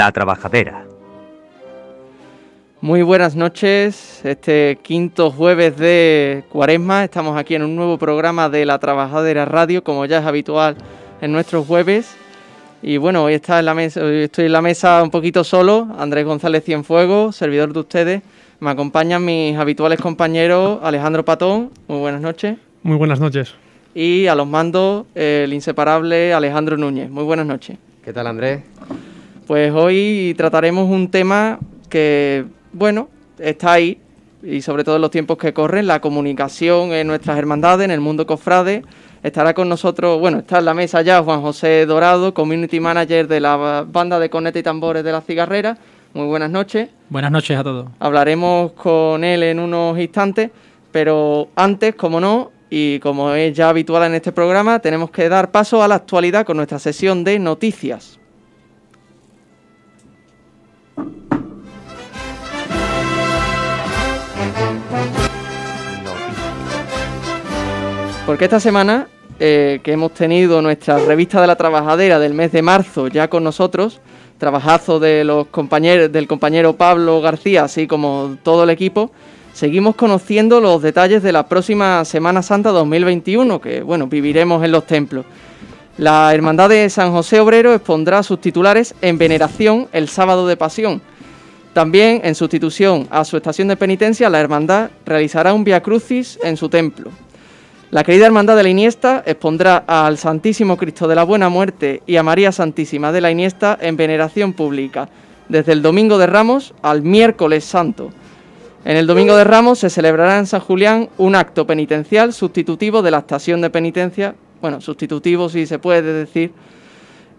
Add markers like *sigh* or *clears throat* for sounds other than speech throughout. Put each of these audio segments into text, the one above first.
La Trabajadera. Muy buenas noches, este quinto jueves de Cuaresma, estamos aquí en un nuevo programa de La Trabajadera Radio, como ya es habitual en nuestros jueves. Y bueno, hoy, está en la mesa, hoy estoy en la mesa un poquito solo, Andrés González Cienfuegos, servidor de ustedes. Me acompañan mis habituales compañeros Alejandro Patón, muy buenas noches. Muy buenas noches. Y a los mandos el inseparable Alejandro Núñez, muy buenas noches. ¿Qué tal Andrés? Pues hoy trataremos un tema que, bueno, está ahí y sobre todo en los tiempos que corren, la comunicación en nuestras hermandades, en el mundo cofrade. Estará con nosotros, bueno, está en la mesa ya Juan José Dorado, Community Manager de la banda de corneta y tambores de la cigarrera. Muy buenas noches. Buenas noches a todos. Hablaremos con él en unos instantes, pero antes, como no, y como es ya habitual en este programa, tenemos que dar paso a la actualidad con nuestra sesión de noticias. Porque esta semana eh, que hemos tenido nuestra revista de la trabajadera del mes de marzo ya con nosotros, trabajazo de los compañeros, del compañero Pablo García, así como todo el equipo, seguimos conociendo los detalles de la próxima Semana Santa 2021, que bueno, viviremos en los templos. La Hermandad de San José Obrero expondrá sus titulares en veneración el sábado de Pasión. También, en sustitución a su estación de penitencia, la Hermandad realizará un Via Crucis en su templo. La querida Hermandad de la Iniesta expondrá al Santísimo Cristo de la Buena Muerte y a María Santísima de la Iniesta en veneración pública, desde el Domingo de Ramos al Miércoles Santo. En el Domingo de Ramos se celebrará en San Julián un acto penitencial sustitutivo de la estación de penitencia, bueno, sustitutivo si se puede decir.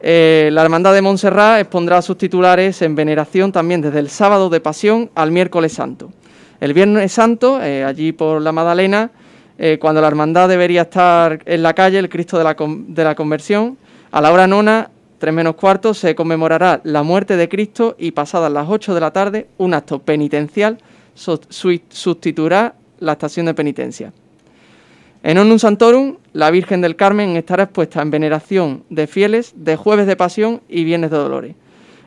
Eh, la Hermandad de Montserrat expondrá sus titulares en veneración también desde el sábado de Pasión al Miércoles Santo. El Viernes Santo, eh, allí por la Madalena, eh, cuando la hermandad debería estar en la calle, el Cristo de la, de la Conversión, a la hora nona, tres menos cuarto, se conmemorará la muerte de Cristo y pasadas las 8 de la tarde, un acto penitencial sustituirá la estación de penitencia. En Onum Santorum, la Virgen del Carmen estará expuesta en veneración de fieles de jueves de pasión y viernes de dolores.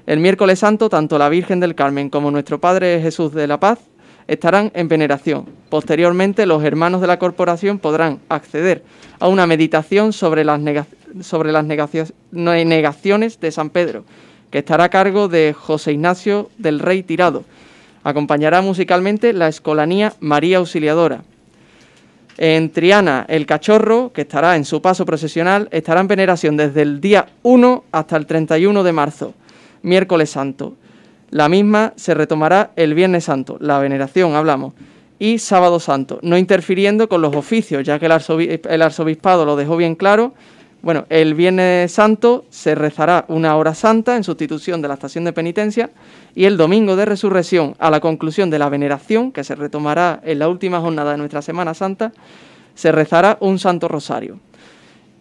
El miércoles santo, tanto la Virgen del Carmen como nuestro Padre Jesús de la Paz estarán en veneración. Posteriormente, los hermanos de la corporación podrán acceder a una meditación sobre las, sobre las negaciones de San Pedro, que estará a cargo de José Ignacio del Rey Tirado. Acompañará musicalmente la escolanía María Auxiliadora. En Triana, el cachorro, que estará en su paso procesional, estará en veneración desde el día 1 hasta el 31 de marzo, miércoles santo. La misma se retomará el Viernes Santo, la veneración hablamos, y Sábado Santo, no interfiriendo con los oficios, ya que el, arzobispado lo dejó bien claro. Bueno, el Viernes Santo se rezará una hora santa en sustitución de la estación de penitencia y el Domingo de Resurrección, a la conclusión de la veneración, que se retomará en la última jornada de nuestra Semana Santa, se rezará un Santo Rosario.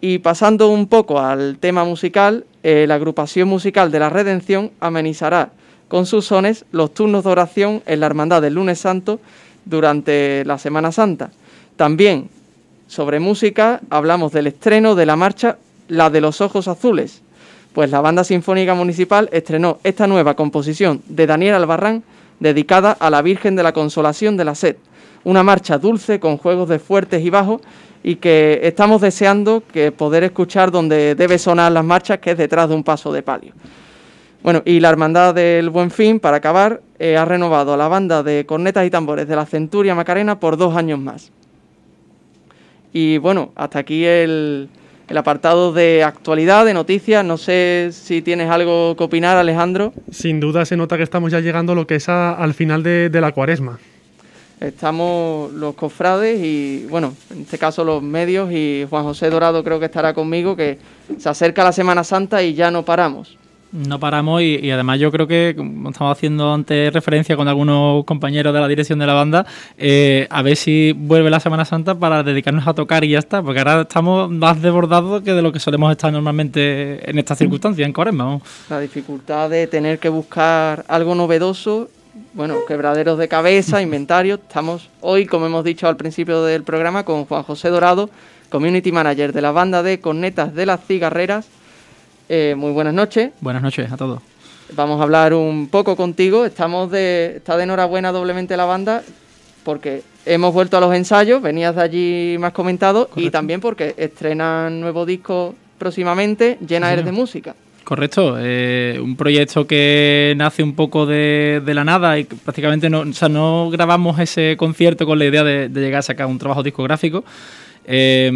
Y pasando un poco al tema musical, eh, la agrupación musical de la Redención amenizará con sus sones los turnos de oración en la Hermandad del Lunes Santo durante la Semana Santa. También sobre música hablamos del estreno de la marcha La de los Ojos Azules, pues la Banda Sinfónica Municipal estrenó esta nueva composición de Daniel Albarrán dedicada a la Virgen de la Consolación de la Sed, una marcha dulce con juegos de fuertes y bajos y que estamos deseando que poder escuchar donde debe sonar las marchas, que es detrás de un paso de palio. Bueno, y la Hermandad del Buen Fin, para acabar, eh, ha renovado la banda de cornetas y tambores de la Centuria Macarena por dos años más. Y bueno, hasta aquí el, apartado de actualidad, de noticias. No sé si tienes algo que opinar, Alejandro. Sin duda se nota que estamos ya llegando a lo que es al final de, de la cuaresma. Estamos los cofrades y, bueno, en este caso los medios y Juan José Dorado creo que estará conmigo, que se acerca la Semana Santa y ya no paramos. No paramos y, además yo creo que, como estamos haciendo antes referencia con algunos compañeros de la dirección de la banda, eh, a ver si vuelve la Semana Santa para dedicarnos a tocar y ya está, porque ahora estamos más desbordados que de lo que solemos estar normalmente en estas circunstancias, en Coresma. La dificultad de tener que buscar algo novedoso, bueno, quebraderos de cabeza, *laughs* inventario. Estamos hoy, como hemos dicho al principio del programa, con Juan José Dorado, Community Manager de la banda de cornetas de las cigarreras eh, muy buenas noches. Buenas noches a todos. vamos a hablar un poco contigo. Estamos de, está de enhorabuena doblemente la banda porque hemos vuelto a los ensayos, venías de allí más comentado, y también porque estrenan nuevo disco próximamente, Llena Eres de Música. Correcto, eh, un proyecto que nace un poco de, la nada y prácticamente no, o sea, no grabamos ese concierto con la idea de, llegar a sacar un trabajo discográfico, eh,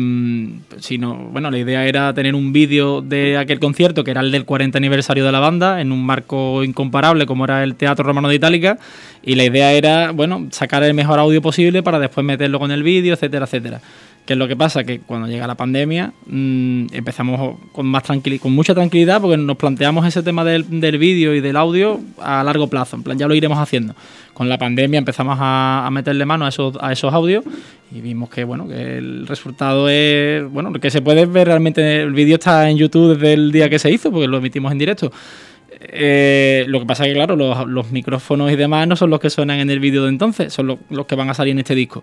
sino, bueno, la idea era tener un vídeo de aquel concierto que era el del 40 aniversario de la banda en un marco incomparable como era el Teatro Romano de Itálica y la idea era, bueno, sacar el mejor audio posible para después meterlo con el vídeo, etcétera, etcétera. ¿Qué es lo que pasa? Que cuando llega la pandemia mmm, empezamos con, más con mucha tranquilidad porque nos planteamos ese tema del, del vídeo y del audio a largo plazo. En plan, ya lo iremos haciendo. Con la pandemia empezamos a, a, meterle mano a esos, a esos audios y vimos que, bueno, que el resultado es, bueno, que se puede ver realmente, el vídeo está en YouTube desde el día que se hizo porque lo emitimos en directo. Eh, lo que pasa es que, claro, los, micrófonos y demás no son los que suenan en el vídeo de entonces, son los, que van a salir en este disco.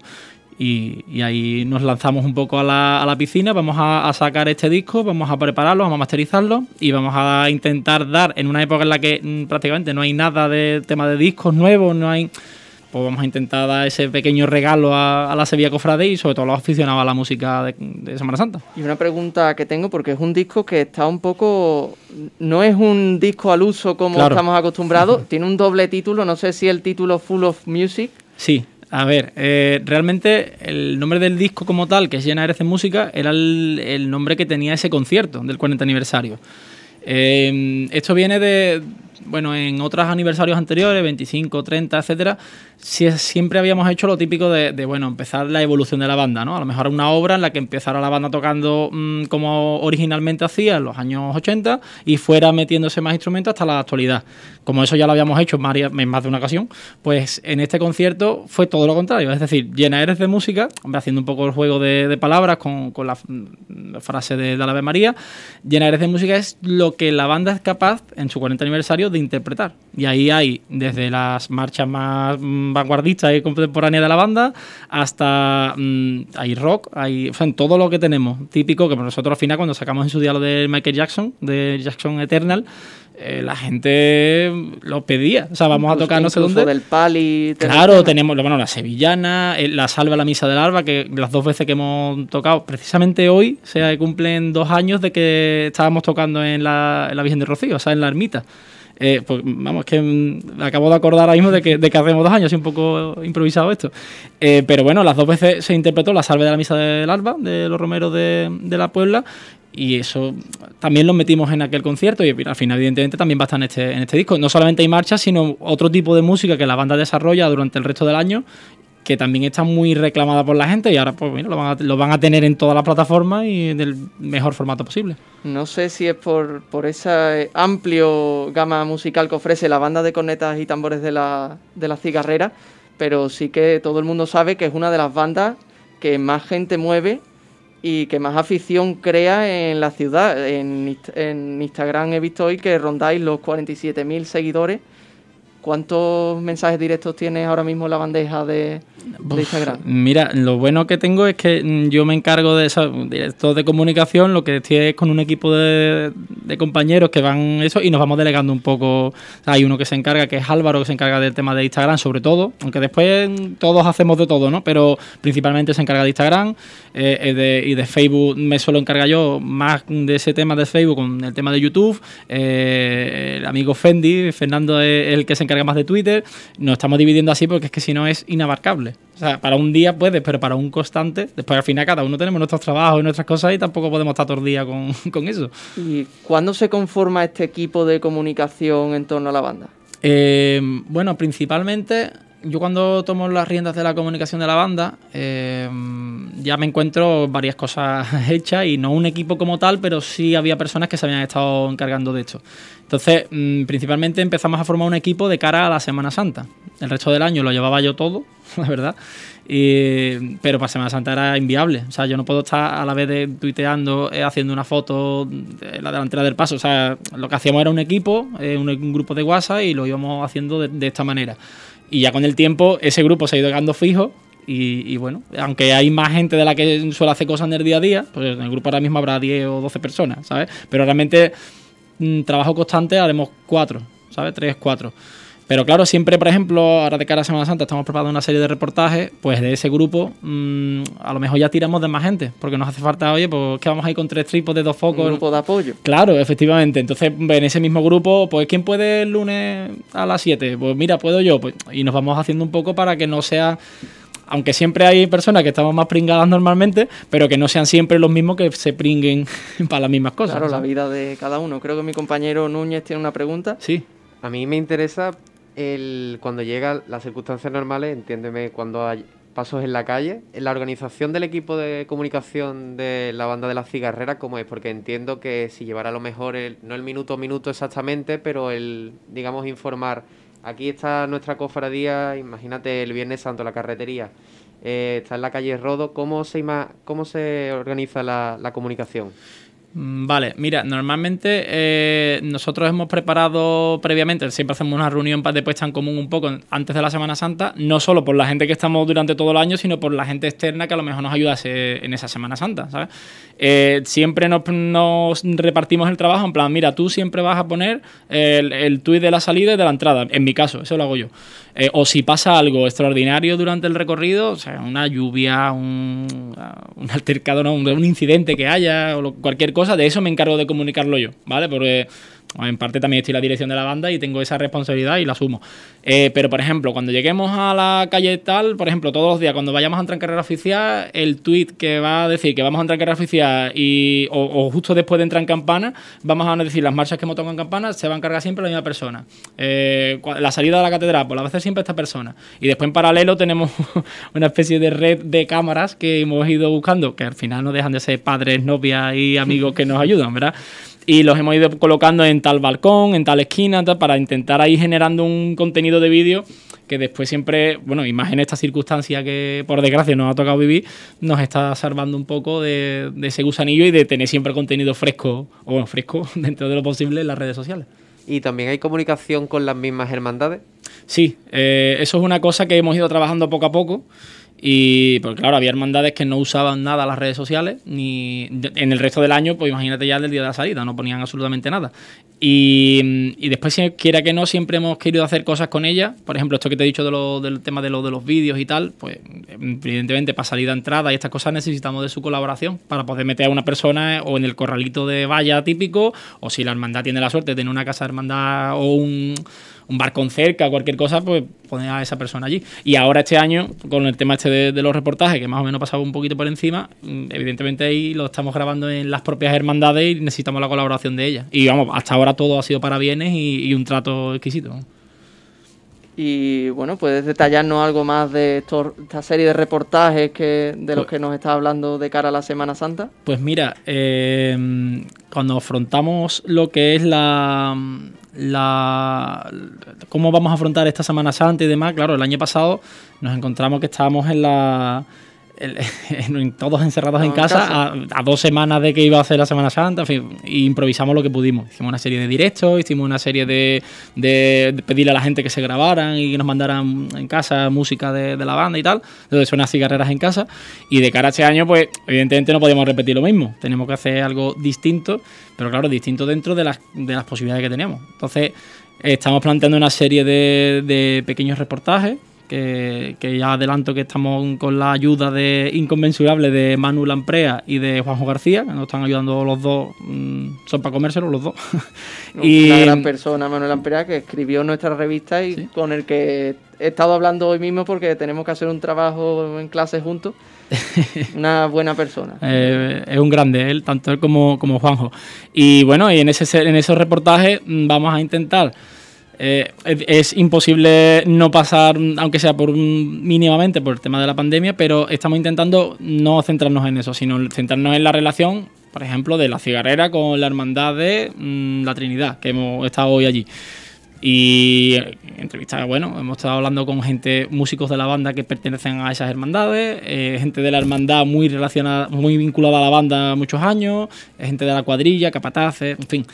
Y, ahí nos lanzamos un poco a la, a la piscina, vamos a, sacar este disco, vamos a prepararlo, vamos a masterizarlo y vamos a intentar dar, en una época en la que mm, prácticamente no hay nada de tema de discos nuevos, no hay pues vamos a intentar dar ese pequeño regalo a, la Sevilla Cofrade y sobre todo a los aficionados a la música de, Semana Santa. Y una pregunta que tengo, porque es un disco que está un poco... No es un disco al uso como estamos acostumbrados, *laughs* tiene un doble título, no sé si el título Full of Music. Sí, a ver, eh, realmente el nombre del disco como tal, que es Llena Eres de Música, era el, nombre que tenía ese concierto del 40 aniversario. Eh, esto viene de, bueno, en otros aniversarios anteriores, 25, 30, etcétera, siempre habíamos hecho lo típico de, bueno, empezar la evolución de la banda, ¿no? A lo mejor una obra en la que empezara la banda tocando mm, como originalmente hacía en los años 80 y fuera metiéndose más instrumentos hasta la actualidad. Como eso ya lo habíamos hecho en más de una ocasión, pues en este concierto fue todo lo contrario, es decir, llena eres de música, haciendo un poco el juego de, palabras con, la, frase de, la Ave María, llena eres de música es lo que la banda es capaz en su 40 aniversario de interpretar. Y ahí hay desde las marchas más mm, vanguardistas y contemporáneas de la banda hasta mm, hay rock, hay en todo lo que tenemos. Típico que nosotros al final cuando sacamos en su día lo de Michael Jackson, de Jackson Eternal, eh, la gente lo pedía. O sea, vamos a tocar no sé dónde. del Pali. Claro, tenemos bueno, la Sevillana, eh, la Salva la Misa del Alba, que las dos veces que hemos tocado, precisamente hoy se cumplen dos años de que estábamos tocando en la, en la Virgen de Rocío, o sea, en la ermita. Eh, pues vamos, que mm, acabo de acordar ahora mismo de que, de que hacemos dos años, así un poco improvisado esto. Eh, pero bueno, las dos veces se interpretó la salve de la misa del alba de los romeros de, de la Puebla y eso también lo metimos en aquel concierto y al final evidentemente también va a estar en este, en este disco. No solamente hay marchas, sino otro tipo de música que la banda desarrolla durante el resto del año que también está muy reclamada por la gente y ahora pues bueno, lo van a, lo van a tener en todas las plataformas y en el mejor formato posible. No sé si es por, por esa amplio gama musical que ofrece la banda de cornetas y tambores de la, de la cigarrera, pero sí que todo el mundo sabe que es una de las bandas que más gente mueve y que más afición crea en la ciudad. En, en Instagram he visto hoy que rondáis los 47.000 seguidores ¿Cuántos mensajes directos tienes ahora mismo en la bandeja de, Instagram? Mira, lo bueno que tengo es que mm, yo me encargo de eso, directos de comunicación, lo que estoy es con un equipo de, compañeros que van eso y nos vamos delegando un poco. hay uno que se encarga, que es Álvaro, que se encarga del tema de Instagram sobre todo, aunque después todos hacemos de todo, ¿no? Pero principalmente se encarga de Instagram eh, y de Facebook me suelo encargar yo más de ese tema de Facebook con el tema de YouTube. Eh, el amigo Fendi, Fernando es el que se encarga más de Twitter, nos estamos dividiendo así porque es que si no es inabarcable. O sea, para un día puedes, pero para un constante, después al final cada uno tenemos nuestros trabajos y nuestras cosas y tampoco podemos estar todo el día con, *laughs* con eso. ¿Y cuándo se conforma este equipo de comunicación en torno a la banda? Eh, bueno, principalmente yo cuando tomo las riendas de la comunicación de la banda, eh, ya me encuentro varias cosas *laughs* hechas y no un equipo como tal, pero sí había personas que se habían estado encargando de esto. Entonces, mm, principalmente empezamos a formar un equipo de cara a la Semana Santa. El resto del año lo llevaba yo todo, *laughs* la verdad. pero para Semana Santa era inviable. O sea, yo no puedo estar a la vez de tuiteando, eh, haciendo una foto de la delantera del paso. O sea, lo que hacíamos era un equipo, eh, un, grupo de WhatsApp y lo íbamos haciendo de, esta manera. Y ya con el tiempo ese grupo se ha ido quedando fijo y, y, bueno, aunque hay más gente de la que suele hacer cosas en el día a día, pues en el grupo ahora mismo habrá 10 o 12 personas, ¿sabes? Pero realmente trabajo constante haremos cuatro. O ¿sabes? Tres, cuatro. Pero claro, siempre, por ejemplo, ahora de cara a Semana Santa estamos preparando una serie de reportajes, pues de ese grupo mm, a lo mejor ya tiramos de más gente, porque nos hace falta, oye, pues que vamos a ir con tres tripos de dos focos. Un grupo de apoyo. Claro, efectivamente. Entonces, en ese mismo grupo, pues ¿quién puede el lunes a las 7? Pues mira, puedo yo. Pues, y nos vamos haciendo un poco para que no sea aunque siempre hay personas que estamos más pringadas normalmente, pero que no sean siempre los mismos que se pringuen *laughs* para las mismas cosas. Claro, la vida de cada uno. Creo que mi compañero Núñez tiene una pregunta. Sí. A mí me interesa el, cuando llegan las circunstancias normales, entiéndeme, cuando hay pasos en la calle, la organización del equipo de comunicación de la banda de las cigarreras, ¿cómo es? Porque entiendo que si llevara a lo mejor, el, no el minuto a minuto exactamente, pero el, digamos, informar, aquí está nuestra cofradía, imagínate el Viernes Santo, la carretería, eh, está en la calle Rodo, ¿cómo se, cómo se organiza la, la comunicación? Mm, vale, mira, normalmente eh, nosotros hemos preparado previamente, siempre hacemos una reunión de puesta en común un poco antes de la Semana Santa, no solo por la gente que estamos durante todo el año, sino por la gente externa que a lo mejor nos ayuda en esa Semana Santa, ¿sabes? Eh, siempre nos, repartimos el trabajo en plan, mira, tú siempre vas a poner el, el tuit de la salida y de la entrada, en mi caso, eso lo hago yo. Eh, o si pasa algo extraordinario durante el recorrido, o sea, una lluvia, un, un altercado, no, un, incidente que haya, o cualquier cosa, de eso me encargo de comunicarlo yo, ¿vale? Porque en parte también estoy en la dirección de la banda y tengo esa responsabilidad y la asumo. Eh, pero, por ejemplo, cuando lleguemos a la calle tal, por ejemplo, todos los días, cuando vayamos a entrar en carrera oficial, el tweet que va a decir que vamos a entrar en carrera oficial y, o, justo después de entrar en campana, vamos a decir las marchas que hemos tocado en campana, se va a encargar siempre la misma persona. Eh, la salida de la catedral, pues la va a hacer siempre esta persona. Y después en paralelo tenemos *laughs* una especie de red de cámaras que hemos ido buscando, que al final no dejan de ser padres, novias y amigos que nos ayudan, ¿verdad? Y los hemos ido colocando en tal balcón, en tal esquina, para intentar ahí generando un contenido de vídeo que después siempre, bueno, y más en esta circunstancia que por desgracia nos ha tocado vivir, nos está salvando un poco de, ese gusanillo y de tener siempre contenido fresco, o bueno, fresco *laughs* dentro de lo posible en las redes sociales. ¿Y también hay comunicación con las mismas hermandades? Sí, eh, eso es una cosa que hemos ido trabajando poco a poco. Y porque claro, había hermandades que no usaban nada las redes sociales, ni en el resto del año, pues imagínate ya del día de la salida, no ponían absolutamente nada. Y, y después, si quiera que no, siempre hemos querido hacer cosas con ella. Por ejemplo, esto que te he dicho de lo, del tema de, lo, de los vídeos y tal, pues evidentemente para salida, entrada y estas cosas necesitamos de su colaboración para poder meter a una persona o en el corralito de valla típico, o si la hermandad tiene la suerte de tener una casa de hermandad o un un barcón cerca, cualquier cosa, pues poner a esa persona allí. Y ahora este año, con el tema este de, los reportajes, que más o menos pasaba un poquito por encima, mm, evidentemente ahí lo estamos grabando en las propias hermandades y necesitamos la colaboración de ellas. Y vamos, hasta ahora todo ha sido para bienes y, un trato exquisito. Y bueno, ¿puedes detallarnos algo más de esta serie de reportajes que, de los pues que nos estás hablando de cara a la Semana Santa? Pues mira, eh, cuando afrontamos lo que es la, la, cómo vamos a afrontar esta Semana Santa y demás. Claro, el año pasado nos encontramos que estábamos en la *laughs* todos encerrados en casa, A, dos semanas de que iba a hacer la Semana Santa, en fin, improvisamos lo que pudimos. Hicimos una serie de directos, hicimos una serie de, de, pedirle a la gente que se grabaran y que nos mandaran en casa música de, la banda y tal. Entonces son unas cigarreras en casa. Y de cara a este año, pues evidentemente no podíamos repetir lo mismo. Tenemos que hacer algo distinto, pero claro, distinto dentro de las, de las posibilidades que tenemos. Entonces estamos planteando una serie de, de pequeños reportajes que, ya adelanto que estamos con la ayuda de inconmensurable de Manuel Lamprea y de Juanjo García, que nos están ayudando los dos, mm, son para comérselo los dos. *laughs* y una gran persona, Manuel Lamprea, que escribió nuestra revista y con el que he estado hablando hoy mismo porque tenemos que hacer un trabajo en clase juntos. *laughs* una buena persona. Eh, es un grande él, tanto él como, como Juanjo. Y bueno, y en, ese, en esos reportajes mm, vamos a intentar eh, es imposible no pasar, aunque sea por mínimamente por el tema de la pandemia, pero estamos intentando no centrarnos en eso, sino centrarnos en la relación, por ejemplo, de la cigarrera con la hermandad de mm, la Trinidad, que hemos estado hoy allí. Y entrevistas, bueno, hemos estado hablando con gente, músicos de la banda que pertenecen a esas hermandades, eh, gente de la hermandad muy relacionada, muy vinculada a la banda muchos años, gente de la cuadrilla, capataces, en fin,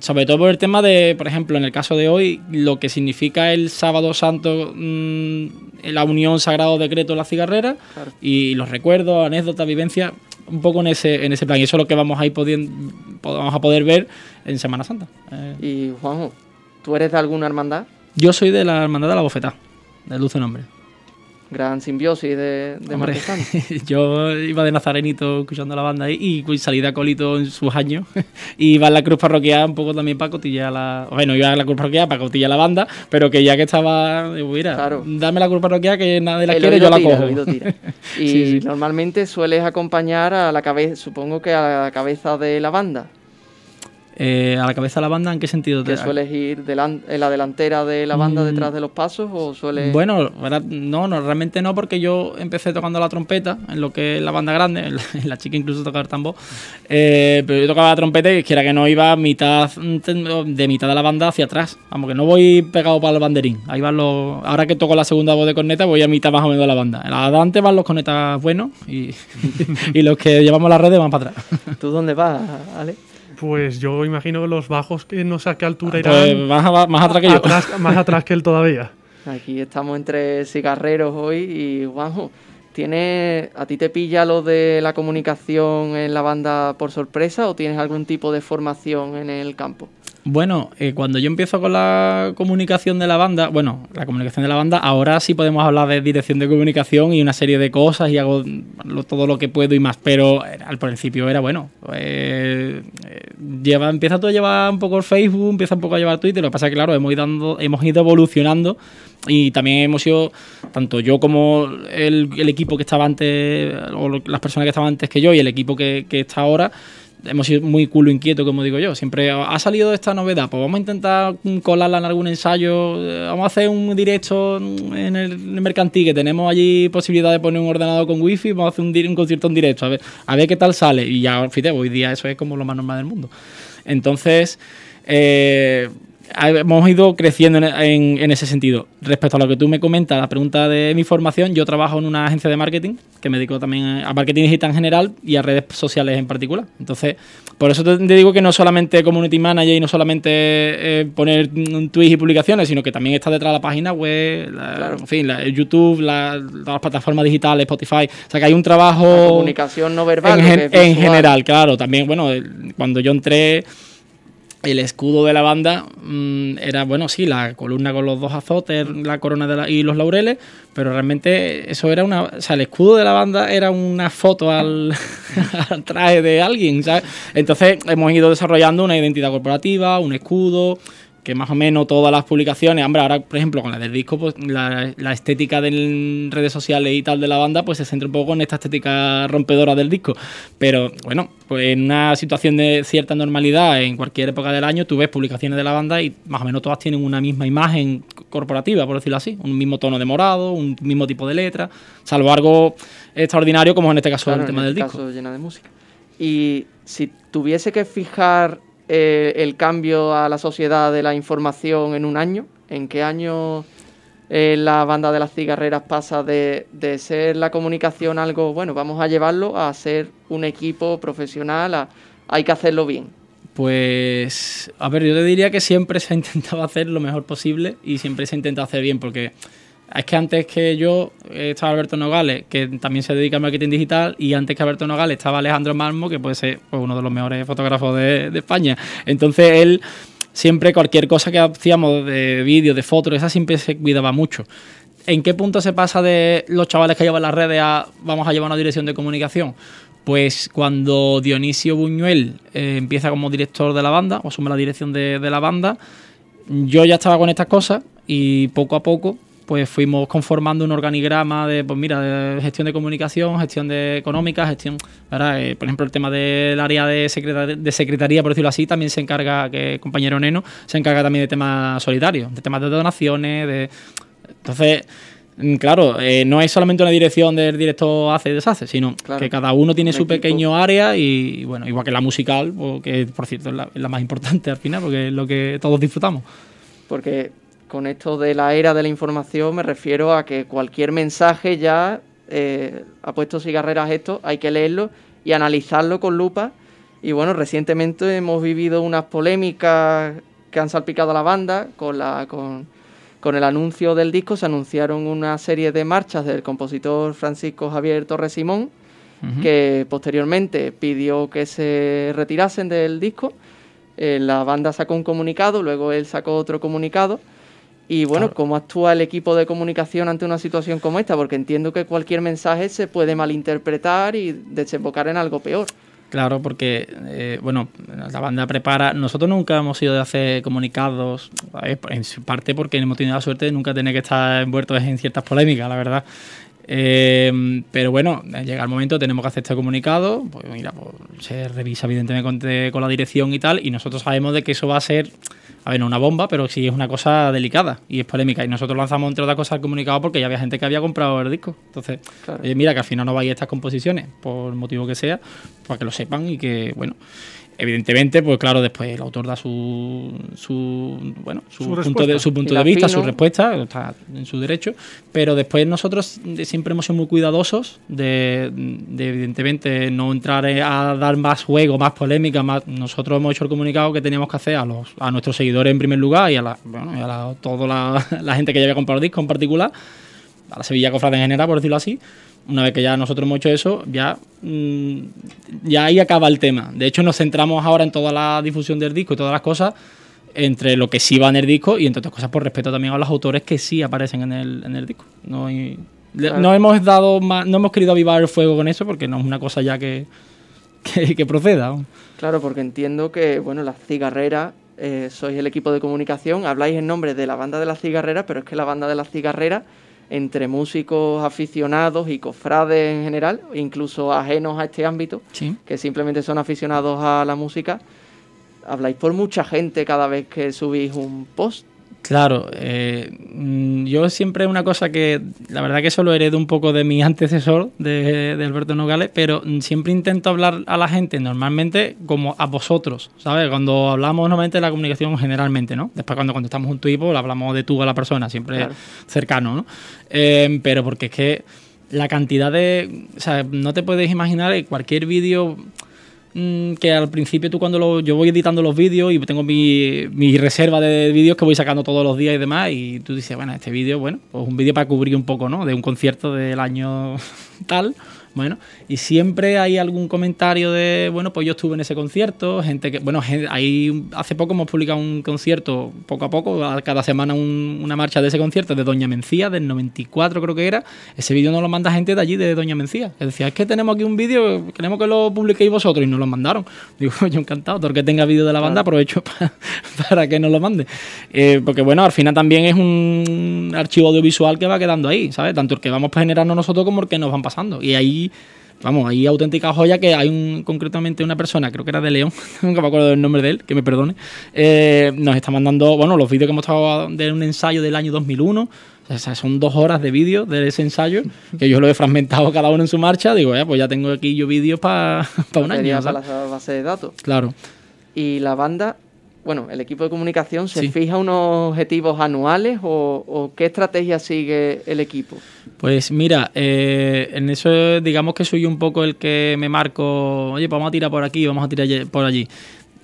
sobre todo por el tema de, por ejemplo, en el caso de hoy, lo que significa el sábado santo, mm, la unión sagrado decreto de la cigarrera y los recuerdos, anécdotas, vivencias, un poco en ese, en ese plan. Y eso es lo que vamos a ir vamos a poder ver en Semana Santa. Y Juanjo, ¿Tú eres de alguna hermandad? Yo soy de la Hermandad de la Bofetá, de Luce Nombre. Gran simbiosis de, de Hombre, *laughs* yo iba de nazarenito escuchando la banda ahí y pues, salí de acólito en sus años. *laughs* y iba a la cruz parroquial un poco también para cotillar la. Bueno, iba a la cruz parroquial para cotillar la banda, pero que ya que estaba. mira, Claro. dame la cruz parroquial que nadie la El quiere, yo la tira, cojo. tira. *laughs* Y Sí, sí. normalmente sueles acompañar a la cabeza, supongo que a la cabeza de la banda, Eh, a la cabeza de la banda, ¿en qué sentido? que Te- sueles ir delan- en la delantera de la banda Mm. detrás de los pasos o sueles... Bueno, no, no, realmente no, porque yo empecé tocando la trompeta, en lo que es la banda grande, en la, *laughs* en la chica incluso tocaba el tambor, eh, pero yo tocaba la trompeta y quiera que no iba mitad de mitad de la banda hacia atrás, vamos que no voy pegado para el banderín, ahí van los, ahora que toco la segunda voz de corneta voy a mitad más o menos de la banda, en la de antes van los cornetas buenos y, *laughs* y los que llevamos las redes van para atrás. ¿Tú dónde vas, Ale? Pues yo imagino que los bajos que no sé a qué altura Pues irán. más, atrás que yo. atrás- más atrás que él todavía. Aquí estamos entre cigarreros hoy y Juanjo, ¿tiene, ¿a ti te pilla lo de la comunicación en la banda por sorpresa o tienes algún tipo de formación en el campo? Bueno, eh, cuando yo empiezo con la comunicación de la banda, bueno, la comunicación de la banda, ahora sí podemos hablar de dirección de comunicación y una serie de cosas y hago todo lo que puedo y más, pero eh, al principio era bueno. eh, eh, lleva, empieza tú a llevar un poco el Facebook, empieza un poco a llevar Twitter, lo que pasa es que claro, hemos ido, dando- hemos ido evolucionando y también hemos sido, tanto yo como el, equipo que estaba antes, o las personas que estaban antes que yo y el equipo que está ahora, hemos sido muy culo inquieto, como digo yo. Siempre ha salido esta novedad, pues vamos a intentar colarla en algún ensayo. eh, Vamos a hacer un directo en el, mercantil, que tenemos allí posibilidad de poner un ordenador con wifi. Vamos a hacer un, concierto en directo, a ver, a ver qué tal sale. Y ya, fíjate, hoy día eso es como lo más normal del mundo. Entonces, eh, hemos ido creciendo en, en- en ese sentido. Respecto a lo que tú me comentas, la pregunta de mi formación, yo trabajo en una agencia de marketing que me dedico también a marketing digital en general y a redes sociales en particular. Entonces, por eso te, digo que no solamente community manager y no solamente eh, poner un tweets y publicaciones, sino que también está detrás de la página web, la- Claro. en fin, la- YouTube, la- las plataformas digitales, Spotify. O sea, que hay un La trabajo comunicación no verbal. en, en general, claro. También, bueno, cuando yo entré, el escudo de la banda mm, era, bueno, sí, la columna con los dos azotes, la corona y los laureles, pero realmente eso era una. O sea, el escudo de la banda era una foto al, *laughs* al traje de alguien, ¿sabes? Entonces hemos ido desarrollando una identidad corporativa, un escudo que más o menos todas las publicaciones, hombre, ahora por ejemplo con la del disco, pues la, la estética de redes sociales y tal de la banda, pues se centra un poco en esta estética rompedora del disco. Pero bueno, pues en una situación de cierta normalidad, en cualquier época del año, tú ves publicaciones de la banda y más o menos todas tienen una misma imagen corporativa, por decirlo así, un mismo tono de morado, un mismo tipo de letra, salvo algo extraordinario como en este caso Claro, el tema en del este disco. caso llena de música. Y si tuviese que fijar eh, el cambio a la sociedad de la información en un año, ¿en qué año eh, la banda de las cigarreras pasa de, ser la comunicación algo, bueno, vamos a llevarlo a ser un equipo profesional, hay que hacerlo bien? Pues, a ver, yo te diría que siempre se ha intentado *laughs* hacer lo mejor posible y siempre se ha intentado hacer bien, porque es que antes que yo eh, estaba Alberto Nogales, que también se dedica al marketing digital, y antes que Alberto Nogales estaba Alejandro Malmo, que puede ser pues, uno de los mejores fotógrafos de, España. Entonces él siempre cualquier cosa que hacíamos de vídeo, de fotos, esa siempre se cuidaba mucho. ¿En qué punto se pasa de los chavales que llevan las redes a vamos a llevar una dirección de comunicación? Pues cuando Dionisio Buñuel eh, empieza como director de la banda, o asume la dirección de la banda, yo ya estaba con estas cosas y poco a poco pues fuimos conformando un organigrama de, pues mira, de gestión de comunicación, gestión de económica, gestión, ¿verdad? Eh, por ejemplo, el tema del área de, secreta- de secretaría, por decirlo así, también se encarga, que el compañero Neno, se encarga también de temas solidarios, de temas de donaciones, de... Entonces, mm, claro, eh, no es solamente una dirección del director hace y deshace, sino Claro. que cada uno tiene Un su equipo. pequeño área y, bueno, igual que la musical, o que por cierto es la, es la más importante al final, porque es lo que todos disfrutamos. Porque con esto de la era de la información me refiero a que cualquier mensaje ya eh, ha puesto cigarreras esto, hay que leerlo y analizarlo con lupa. Y bueno, recientemente hemos vivido unas polémicas que han salpicado a la banda con la con, con el anuncio del disco. Se anunciaron una serie de marchas del compositor Francisco Javier Torres Simón, que posteriormente pidió que se retirasen del disco. eh, la banda sacó un comunicado, luego él sacó otro comunicado. Y bueno, ¿cómo actúa el equipo de comunicación ante una situación como esta? Porque entiendo que cualquier mensaje se puede malinterpretar y desembocar en algo peor. Claro, porque, eh, bueno, la banda prepara. Nosotros nunca hemos ido de hacer comunicados, en parte porque hemos tenido la suerte de nunca tener que estar envueltos en ciertas polémicas, la verdad. Eh, pero bueno, llega el momento, tenemos que hacer este comunicado. Pues mira, pues, se revisa evidentemente con, la dirección y tal, y nosotros sabemos de que eso va a ser, a ver, no una bomba, pero sí es una cosa delicada y es polémica. Y nosotros lanzamos entre otras cosas el comunicado porque ya había gente que había comprado el disco. Entonces, mira, que al final no vaya estas composiciones, por motivo que sea, para que lo sepan y que, bueno. Evidentemente, pues claro, después el autor da su, su bueno, su, punto de, su punto de vista, su respuesta, está en su derecho, pero después nosotros siempre hemos sido muy cuidadosos de, evidentemente no entrar a dar más juego, más polémica, más nosotros hemos hecho el comunicado que teníamos que hacer a los a nuestros seguidores en primer lugar y a la, bueno, y a toda la, *laughs* la, gente que ya había comprado el disco en particular, a la Sevilla Cofrade en general, por decirlo así, una vez que ya nosotros hemos hecho eso, ya, mm, ya ahí acaba el tema. De hecho, nos centramos ahora en toda la difusión del disco y todas las cosas, entre lo que sí va en el disco y entre otras cosas por respeto también a los autores que sí aparecen en el, en el disco. No, no hemos dado más, no hemos querido avivar el fuego con eso porque no es una cosa ya que, *laughs* que, proceda. Claro, porque entiendo que, bueno, las cigarreras eh, sois el equipo de comunicación, habláis en nombre de la banda de las cigarreras, pero es que la banda de las cigarreras entre músicos aficionados y cofrades en general, incluso ajenos a este ámbito, que simplemente son aficionados a la música, habláis por mucha gente cada vez que subís un post. Claro, eh, mm, yo siempre una cosa que la verdad que eso lo heredo un poco de mi *laughs* antecesor, de, Alberto Nogales, pero siempre intento hablar a la gente normalmente como a vosotros, ¿sabes? Cuando hablamos normalmente de la comunicación generalmente, ¿no? Después cuando contestamos un tuit, pues hablamos de tú a la persona, siempre cercano, ¿no? Eh, pero porque es que la cantidad de... O sea, no te puedes imaginar que cualquier vídeo Mm, que al principio tú cuando lo, yo voy editando los vídeos y tengo mi, mi reserva de vídeos que voy sacando todos los días y demás y tú dices, bueno, este vídeo, bueno, pues un vídeo para cubrir un poco, ¿no? De un concierto del año *laughs* tal bueno, y siempre hay algún comentario de, bueno, pues yo estuve en ese concierto, gente que, bueno, ahí hace poco hemos publicado un concierto, poco a poco, cada semana una marcha de ese concierto de Doña Mencía, del 94 creo que era. Ese vídeo nos lo manda gente de allí, de Doña Mencía. Que decía, es que tenemos aquí un vídeo, queremos que lo publiquéis vosotros, y nos lo mandaron. *laughs* Digo, yo encantado, todo el que tenga vídeo de la banda, aprovecho *laughs* para, que nos lo mande. Eh, porque bueno, al final también es un archivo audiovisual que va quedando ahí, ¿sabes? Tanto el que vamos generando nosotros como el que nos van pasando. Y ahí vamos, hay auténtica joya que hay un, concretamente una persona, creo que era de León, *laughs* nunca me acuerdo del nombre de él, que me perdone, eh, nos está mandando, bueno, los vídeos que hemos estado de un ensayo del año 2001, o sea, son dos horas de vídeo de ese ensayo, *laughs* que yo lo he fragmentado cada uno en su marcha, digo, ya, pues ya tengo aquí yo vídeos para *laughs* un año. Para de datos. Claro. Y la banda bueno, el equipo de comunicación se fija unos objetivos anuales o, qué estrategia sigue el equipo? Pues mira, eh, en eso digamos que soy un poco el que me marco, oye, pues vamos a tirar por aquí, vamos a tirar por allí.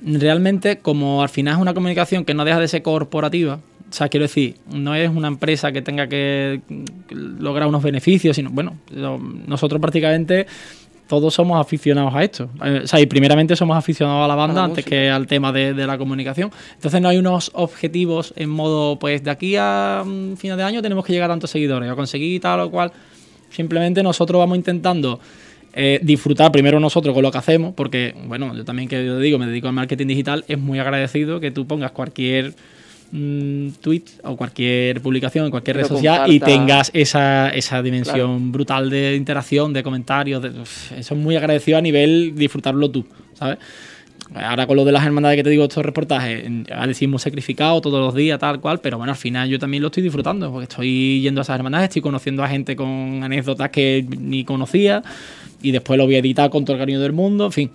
Realmente, como al final es una comunicación que no deja de ser corporativa, o sea, quiero decir, no es una empresa que tenga que lograr unos beneficios, sino, bueno, nosotros prácticamente todos somos aficionados a esto. Eh, o sea, y primeramente somos aficionados a la banda antes que al tema de, la comunicación. Entonces no hay unos objetivos en modo, pues de aquí a final de año tenemos que llegar a tantos seguidores o conseguir tal o cual. Simplemente nosotros vamos intentando eh, disfrutar primero nosotros con lo que hacemos, porque, bueno, yo también que yo digo, me dedico al marketing digital, es muy agradecido que tú pongas cualquier tweet o cualquier publicación en cualquier red social y tengas esa, esa dimensión brutal de interacción, de comentarios. eso es muy agradecido a nivel disfrutarlo tú, ¿sabes? Ahora con lo de las hermandades que te digo, estos reportajes, ya decimos sacrificado todos los días, tal cual, pero bueno, al final yo también lo estoy disfrutando, porque estoy yendo a esas hermandades, estoy conociendo a gente con anécdotas que ni conocía, y después lo voy a editar con todo el cariño del mundo, en fin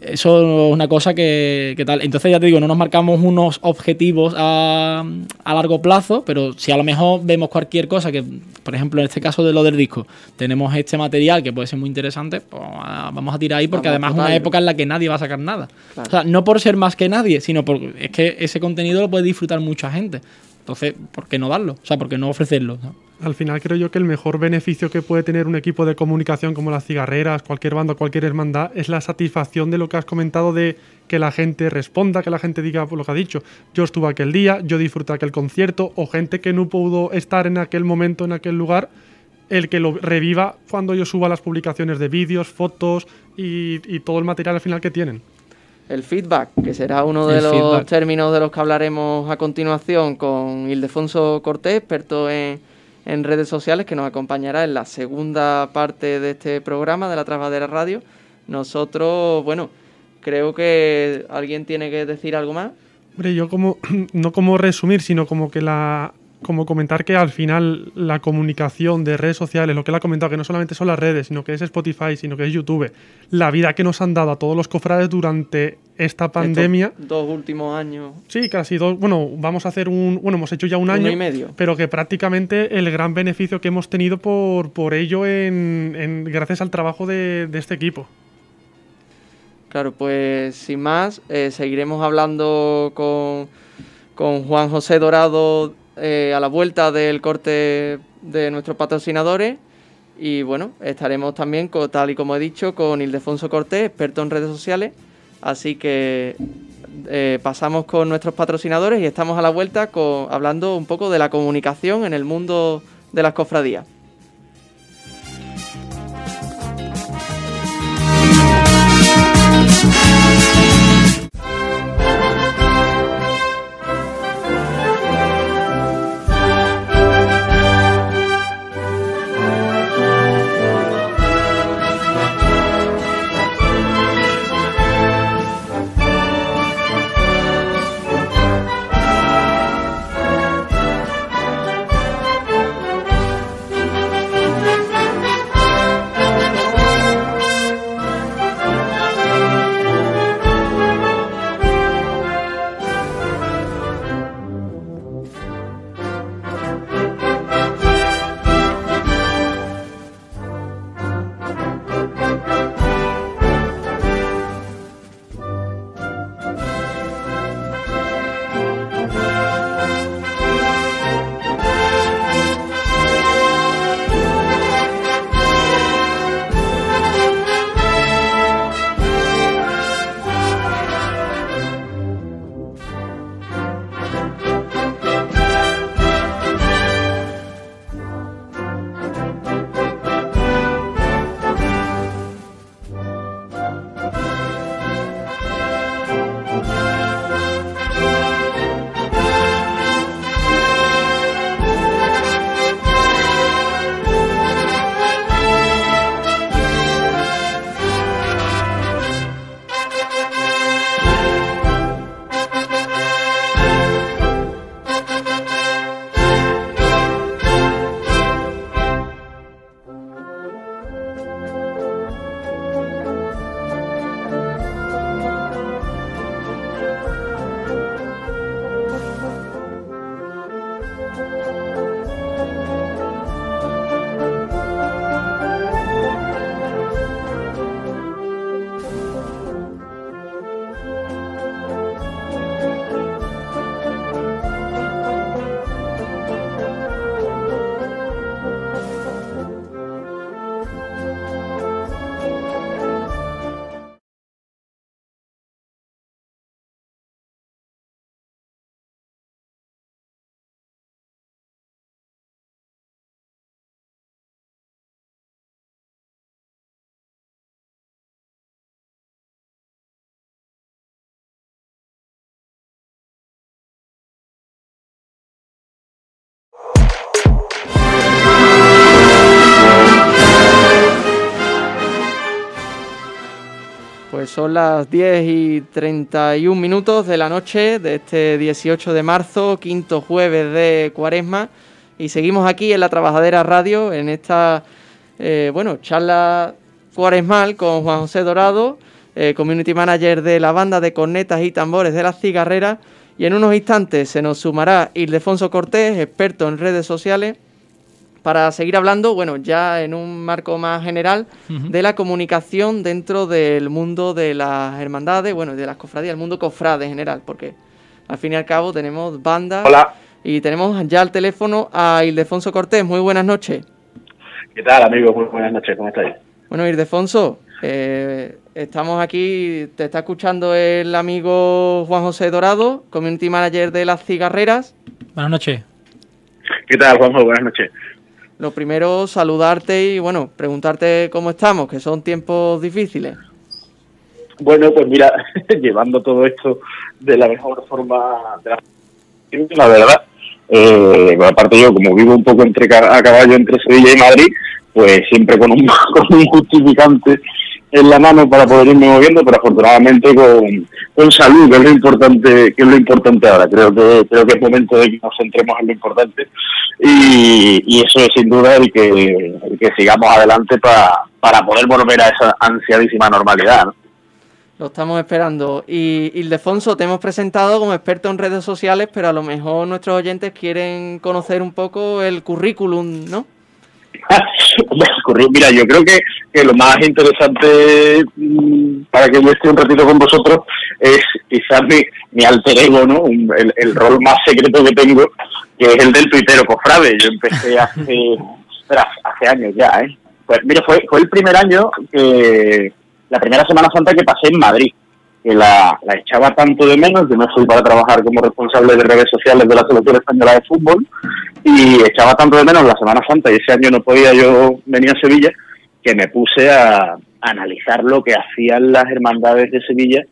eso es una cosa que, tal. Entonces, ya te digo, no nos marcamos unos objetivos a, a, largo plazo, pero si a lo mejor vemos cualquier cosa, que por ejemplo en este caso de lo del disco, tenemos este material que puede ser muy interesante, pues vamos a tirar ahí porque además es una época en la que nadie va a sacar nada. O sea, no por ser más que nadie, sino porque es que ese contenido lo puede disfrutar mucha gente. Entonces, ¿por qué no darlo? O sea, ¿por qué no ofrecerlo? Al final creo yo que el mejor beneficio que puede tener un equipo de comunicación como las cigarreras, cualquier banda, cualquier hermandad, es la satisfacción de lo que has comentado de que la gente responda, que la gente diga lo que ha dicho. Yo estuve aquel día, yo disfruté aquel concierto, o gente que no pudo estar en aquel momento, en aquel lugar, el que lo reviva cuando yo suba las publicaciones de vídeos, fotos y, y todo el material al final que tienen. El feedback, que será uno de El los feedback. términos de los que hablaremos a continuación con Ildefonso Cortés, experto en, en redes sociales, que nos acompañará en la segunda parte de este programa de la Trabadera Radio. Nosotros, bueno, creo que alguien tiene que decir algo más. Hombre, yo como, *clears throat* no como resumir, sino como que la, como comentar que al final la comunicación de redes sociales, lo que él ha comentado, que no solamente son las redes, sino que es Spotify, sino que es YouTube, la vida que nos han dado a todos los cofrades durante esta pandemia. Estos dos últimos años, Sí, casi dos, bueno, vamos a hacer un, bueno, hemos hecho ya un año, uno y medio. pero que prácticamente el gran beneficio que hemos tenido por, por ello en, en- gracias al trabajo de, de este equipo. Claro, pues sin más, eh, seguiremos hablando con, con Juan José Dorado eh, a la vuelta del corte de nuestros patrocinadores. Y bueno, estaremos también, co- tal y como he dicho, con Ildefonso Cortés, experto en redes sociales. Así que eh, pasamos con nuestros patrocinadores y estamos a la vuelta con, hablando un poco de la comunicación en el mundo de las cofradías. Pues son las 10 y 31 minutos de la noche de este 18 de marzo, quinto jueves de Cuaresma, y seguimos aquí en la Trabajadera Radio en esta, eh, bueno, charla cuaresmal con Juan José Dorado, eh, community manager de la banda de cornetas y tambores de las cigarreras, y en unos instantes se nos sumará Ildefonso Cortés, experto en redes sociales, para seguir hablando, bueno, ya en un marco más general, de la comunicación dentro del mundo de las hermandades, bueno, de las cofradías, el mundo cofrade en general, porque al fin y al cabo tenemos bandas, Hola. Y tenemos ya al teléfono a Ildefonso Cortés. Muy buenas noches. ¿Qué tal, amigos? Muy buenas noches. ¿Cómo estáis? Bueno, Ildefonso, eh, estamos aquí, te está escuchando el amigo Juan José Dorado, Community Manager de Las Cigarreras. Buenas noches. ¿Qué tal, Juanjo? Buenas noches. Lo primero, saludarte y, bueno, preguntarte cómo estamos, que son tiempos difíciles. Bueno, pues mira, *laughs* llevando todo esto de la mejor forma, de la, la verdad, eh, aparte yo como vivo un poco entre a caballo entre Sevilla y Madrid, pues siempre con un, *laughs* con un justificante en la mano para poder irme moviendo, pero afortunadamente con, con salud, que es lo importante, que es lo importante ahora. Creo que creo que es momento de que nos centremos en lo importante y, y eso es sin duda el que, que sigamos adelante para, para poder volver a esa ansiadísima normalidad. ¿no? Lo estamos esperando. Y Ildefonso, te hemos presentado como experto en redes sociales, pero a lo mejor nuestros oyentes quieren conocer un poco el currículum, ¿no? *laughs* Mira, yo creo que, que lo más interesante mm, para que yo esté un ratito con vosotros es quizás mi, mi alter ego, ¿no? El, el rol más secreto que tengo, que es el del tuitero cofrade. Yo empecé *laughs* hace, hace años ya, ¿eh? Pues mira, fue, fue el primer año que, la primera Semana Santa que pasé en Madrid, que la, la echaba tanto de menos, yo me fui para trabajar como responsable de redes sociales de la selección española de fútbol, y echaba tanto de menos la Semana Santa y ese año no podía yo venir a Sevilla que me puse a, analizar lo que hacían las hermandades de Sevilla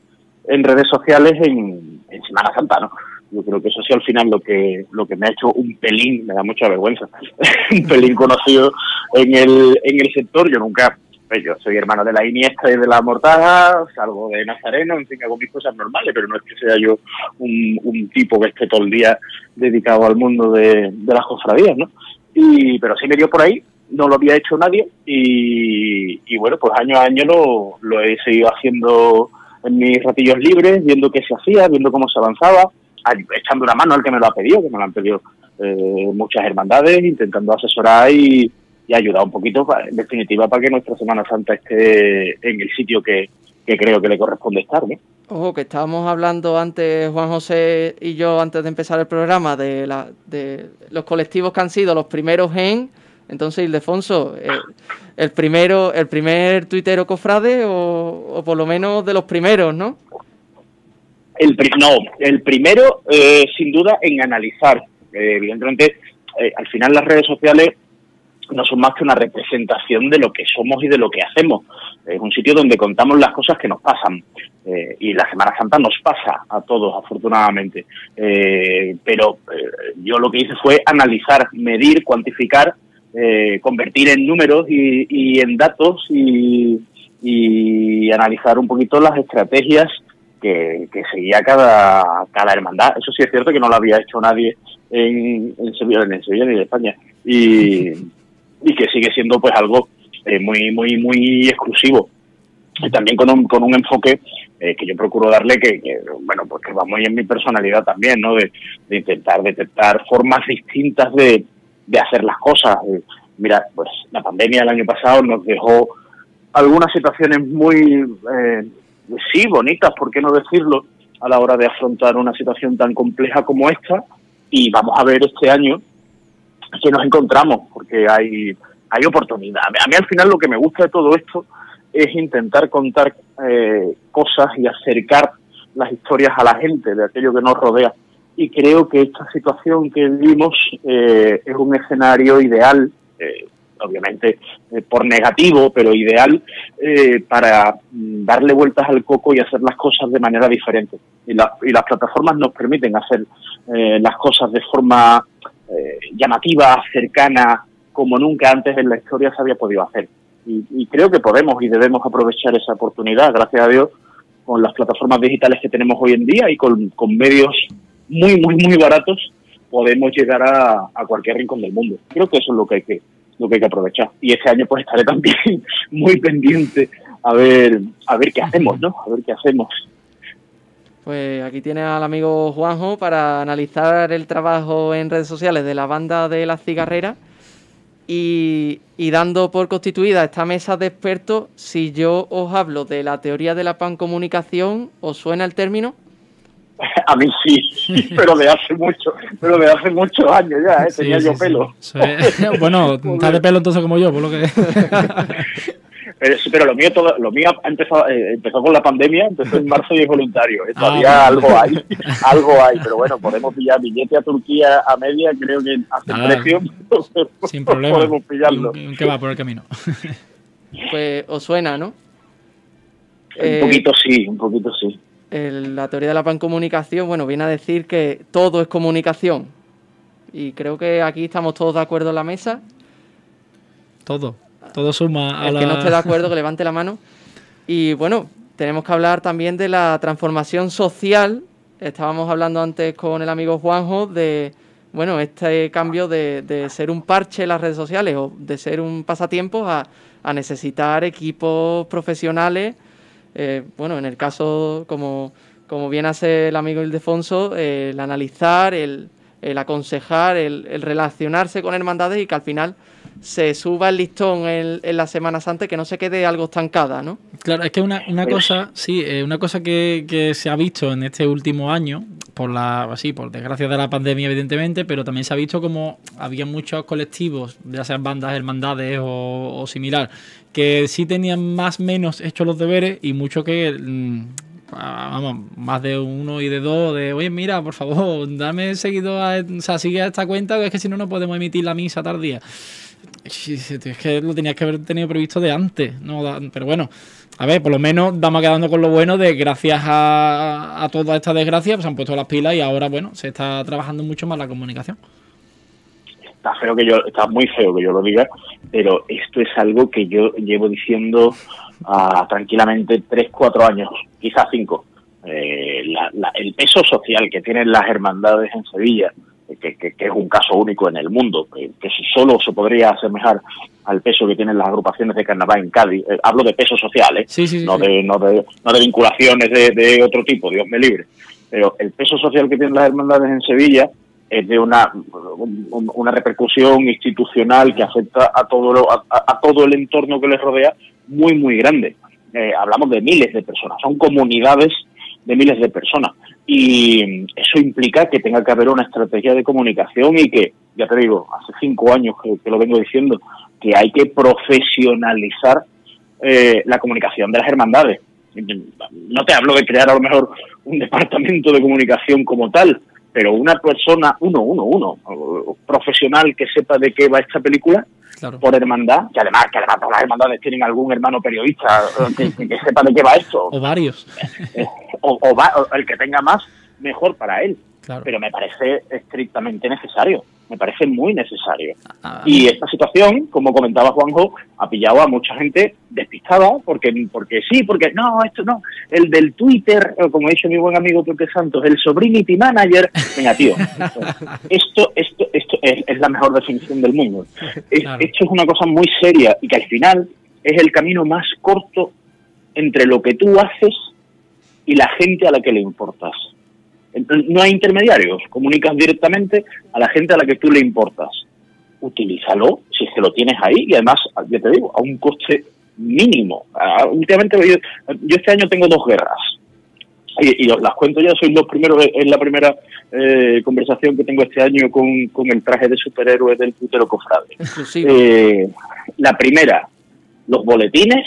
en redes sociales en, en Semana Santa, ¿no? Yo creo que eso sí al final lo que lo que me ha hecho un pelín, me da mucha vergüenza, *laughs* un pelín conocido en el, en el sector. Yo nunca, pues yo soy hermano de la Iniesta y de la Mortaja, salgo de Nazareno, en fin, hago mis cosas normales, pero no es que sea yo un, tipo que esté todo el día dedicado al mundo de, las cofradías, ¿no? Y, pero sí me dio por ahí, no lo había hecho nadie y, bueno, pues año a año lo, lo he seguido haciendo en mis ratillos libres, viendo qué se hacía, viendo cómo se avanzaba, echando una mano al que me lo ha pedido, que me lo han pedido eh, muchas hermandades, intentando asesorar y, y ayudar un poquito, en definitiva, para que nuestra Semana Santa esté en el sitio que, que creo que le corresponde estar, ¿no? Ojo, que estábamos hablando antes, Juan José y yo, antes de empezar el programa, de, la, de los colectivos que han sido los primeros en. Entonces, Ildefonso, eh, el primero, el primer tuitero cofrade o, o por lo menos de los primeros, ¿no? El pri- no, el primero, eh, sin duda, en analizar. Eh, evidentemente, eh, al final las redes sociales no son más que una representación de lo que somos y de lo que hacemos. Es un sitio donde contamos las cosas que nos pasan. Eh, y la Semana Santa nos pasa a todos, afortunadamente. Eh, pero eh, yo lo que hice fue analizar, medir, cuantificar, eh, convertir en números y, y en datos y, y analizar un poquito las estrategias que, que seguía cada, cada hermandad. Eso sí es cierto que no lo había hecho nadie en, en Sevilla, en Sevilla ni en España. Y, *laughs* y que sigue siendo pues algo eh, muy, muy, muy exclusivo. Y también con un, con un enfoque eh, que yo procuro darle que, que, bueno, pues que va muy en mi personalidad también, ¿no? De, de intentar detectar formas distintas de, de hacer las cosas. Eh, mira, pues la pandemia del año pasado nos dejó algunas situaciones muy, eh, sí, bonitas, ¿por qué no decirlo?, a la hora de afrontar una situación tan compleja como esta. Y vamos a ver este año que nos encontramos, porque hay, hay oportunidad. A mí al final lo que me gusta de todo esto es intentar contar eh, cosas y acercar las historias a la gente de aquello que nos rodea. Y creo que esta situación que vivimos eh, es un escenario ideal, eh, obviamente eh, por negativo, pero ideal para mm, darle vueltas al coco y hacer las cosas de manera diferente. Y, la- y las plataformas nos permiten hacer las cosas de forma llamativa, cercana, como nunca antes en la historia se había podido hacer. Y, y creo que podemos y debemos aprovechar esa oportunidad, gracias a Dios, con las plataformas digitales que tenemos hoy en día y con, medios muy, muy, muy baratos, podemos llegar a, a cualquier rincón del mundo. Creo que eso es lo que hay que lo que hay que aprovechar. Y este año pues estaré *laughs* también muy pendiente a ver a ver qué hacemos, ¿no? A ver qué hacemos. Pues aquí tiene al amigo Juanjo para analizar el trabajo en redes sociales de la banda de las cigarreras y, y dando por constituida esta mesa de expertos, si yo os hablo de la teoría de la pancomunicación, ¿os suena el término? *laughs* A mí sí, pero de hace mucho, pero de hace muchos años ya, ¿eh? tenía yo pelo. *laughs* bueno, *laughs* está de pelo entonces como yo, por lo que. Pero, lo mío todo, lo mío empezó, eh, empezó con la pandemia, empezó en marzo y es voluntario. *laughs* ¿eh? Ah, todavía algo hay, algo hay, pero bueno, podemos pillar billete a Turquía a media, creo que hace precio, sin *laughs* problema. podemos pillarlo. ¿Qué va por el camino? *laughs* pues os suena, ¿no? Un poquito sí, un poquito sí la teoría de la pancomunicación, bueno, viene a decir que todo es comunicación. Y creo que aquí estamos todos de acuerdo en la mesa. Todo, todo suma a El que no esté de acuerdo, que levante la mano. Y bueno, tenemos que hablar también de la transformación social. Estábamos hablando antes con el amigo Juanjo de, bueno, este cambio de, ser un parche en las redes sociales o de ser un pasatiempo a, a necesitar equipos profesionales eh, bueno, en el caso, como, como bien hace el amigo Ildefonso, eh, el analizar, el, aconsejar, el, relacionarse con hermandades y que al final se suba el listón en, en la Semana Santa y que no se quede algo estancada, ¿no? Claro, es que una, una cosa, sí, eh, una cosa que, que, se ha visto en este último año, por la, así, por desgracia de la pandemia, evidentemente, pero también se ha visto como había muchos colectivos, ya sean bandas, hermandades o, o similar, que sí tenían más o menos hecho los deberes y mucho que mm, vamos, más de uno y de dos, de oye, mira, por favor, dame seguido, a, o sea, sigue a esta cuenta, es que si no, no podemos emitir la misa tardía. Es que lo tenías que haber tenido previsto de antes, ¿no? Pero bueno, a ver, por lo menos estamos quedando con lo bueno de gracias a, a toda esta desgracia, pues han puesto las pilas y ahora, bueno, se está trabajando mucho más la comunicación está feo que yo, está muy feo que yo lo diga, pero esto es algo que yo llevo diciendo uh, tranquilamente tres, cuatro años, quizás cinco. Eh, el peso social que tienen las hermandades en Sevilla, que, es un caso único en el mundo, que, solo se podría asemejar al peso que tienen las agrupaciones de carnaval en Cádiz. Eh, hablo de peso social, ¿eh? no, De, no, de, no de vinculaciones de, de otro tipo, Dios me libre. Pero el peso social que tienen las hermandades en Sevilla es de una, una repercusión institucional que afecta a todo, a, todo el entorno que les rodea muy, muy grande. Eh, hablamos de miles de personas, son comunidades de miles de personas. Y eso implica que tenga que haber una estrategia de comunicación y que, ya te digo, hace cinco años que, lo vengo diciendo, que hay que profesionalizar eh, la comunicación de las hermandades. No te hablo de crear a lo mejor un departamento de comunicación como tal, pero una persona, uno, uno, uno, profesional que sepa de qué va esta película, por hermandad, que además, que además todas las hermandades tienen algún hermano periodista que, sepa de qué va esto. *laughs* O varios. Eh, o, o, el que tenga más, mejor para él. Pero me parece estrictamente necesario me parece muy necesario. Ah. Y esta situación, como comentaba Juanjo, ha pillado a mucha gente despistada, porque, porque sí, porque no, esto no, el del Twitter, como ha dicho mi buen amigo Pepe Santos, el Sobrinity Manager, venga tío, esto, esto, esto es, la mejor definición del mundo. Esto es una cosa muy seria y que al final es el camino más corto entre lo que tú haces y la gente a la que le importas no hay intermediarios, comunicas directamente a la gente a la que tú le importas. Utilízalo si es que lo tienes ahí y además, ya te digo, a un coste mínimo. últimamente yo, este año tengo dos guerras y, las cuento ya, soy los primeros, es la primera eh, conversación que tengo este año con, el traje de superhéroe del putero cofrade. Eh, la primera, los boletines,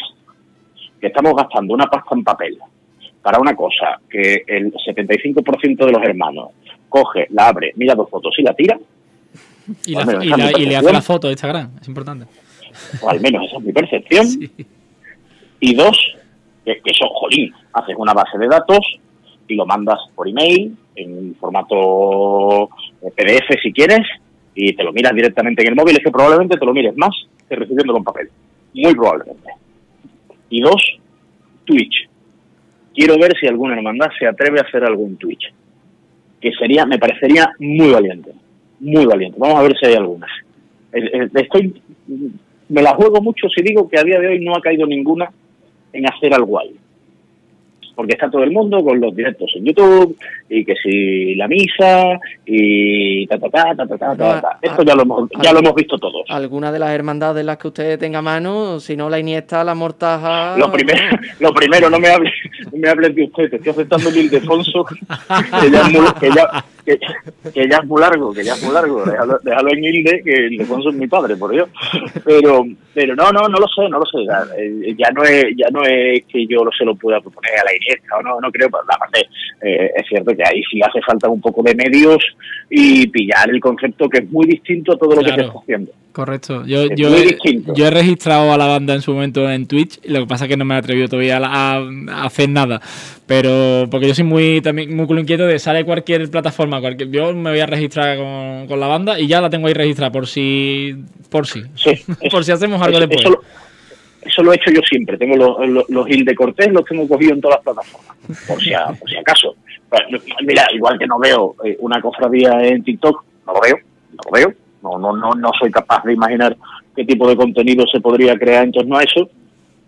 que estamos gastando una pasta en papel para una cosa que el 75% de los hermanos coge, la abre, mira dos fotos y la tira. Y, le hace la foto de Instagram, es importante. O al menos esa es mi percepción. *laughs* Y dos, que, que eso, jolín, haces una base de datos y lo mandas por email, en formato eh, PDF si quieres, y te lo miras directamente en el móvil, es que probablemente te lo mires más que recibiéndolo en papel. Muy probablemente. Y dos, Twitch quiero ver si alguna hermandad se atreve a hacer algún Twitch. Que sería, me parecería muy valiente. Muy valiente. Vamos a ver si hay algunas. Estoy, me la juego mucho si digo que a día de hoy no ha caído ninguna en hacer algo ahí porque está todo el mundo con los directos en YouTube y que si la misa y ta ta ta ta ta ta, Esto ya lo hemos, ya lo hemos visto todos. Alguna de las hermandades de las que usted tenga mano, si no la Iniesta, la Mortaja. Lo primero, *laughs* lo primero no me hables, me hables de usted, te estoy aceptando el Ildefonso, que ya, es muy, que, ya, que, ya es muy largo, que ya es muy largo, déjalo, déjalo en Hilde, que Ildefonso es mi padre, por Dios. Pero, pero no, no, no lo sé, no lo sé, ya, eh, ya no es, ya no es que yo se lo pueda proponer a la Iniesta, o no, no creo, aparte, eh, es cierto que ahí sí hace falta un poco de medios y pillar el concepto que es muy distinto a todo lo que se está haciendo. Correcto. Yo, yo, he, yo, he, registrado a la banda en su momento en Twitch, y lo que pasa es que no me he atrevido todavía a, hacer nada. Pero porque yo soy muy también muy inquieto de sale cualquier plataforma, cualquier, yo me voy a registrar con, con la banda y ya la tengo ahí registrada por si por si *laughs* por si hacemos algo después. Eso, lo he hecho yo siempre. Tengo los, los, de Cortés, los tengo cogido en todas las plataformas, por si, por si acaso. Mira, igual que no veo eh, una cofradía en TikTok, no lo veo, no lo veo no, no, no, no soy capaz de imaginar qué tipo de contenido se podría crear en torno a eso.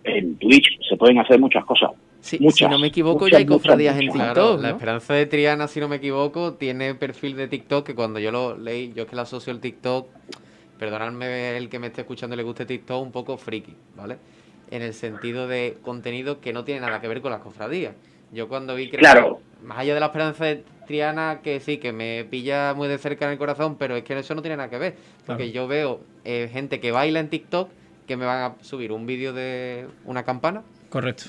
En Twitch se pueden hacer muchas cosas. Si no me equivoco, ya hay cofradías en TikTok. La Esperanza de Triana, si no me equivoco, tiene perfil de TikTok que cuando yo lo leí, yo es que la asocio el TikTok, perdonadme el que me esté escuchando y le guste TikTok, un poco friki, ¿vale? En el sentido de contenido que no tiene nada que ver con las cofradías. Yo cuando vi que claro. más allá de la Esperanza de Triana que sí, que me pilla muy de cerca en el corazón, pero es que eso no tiene nada que ver. Porque yo veo eh, gente que baila en TikTok que me van a subir un vídeo de una campana. Correcto.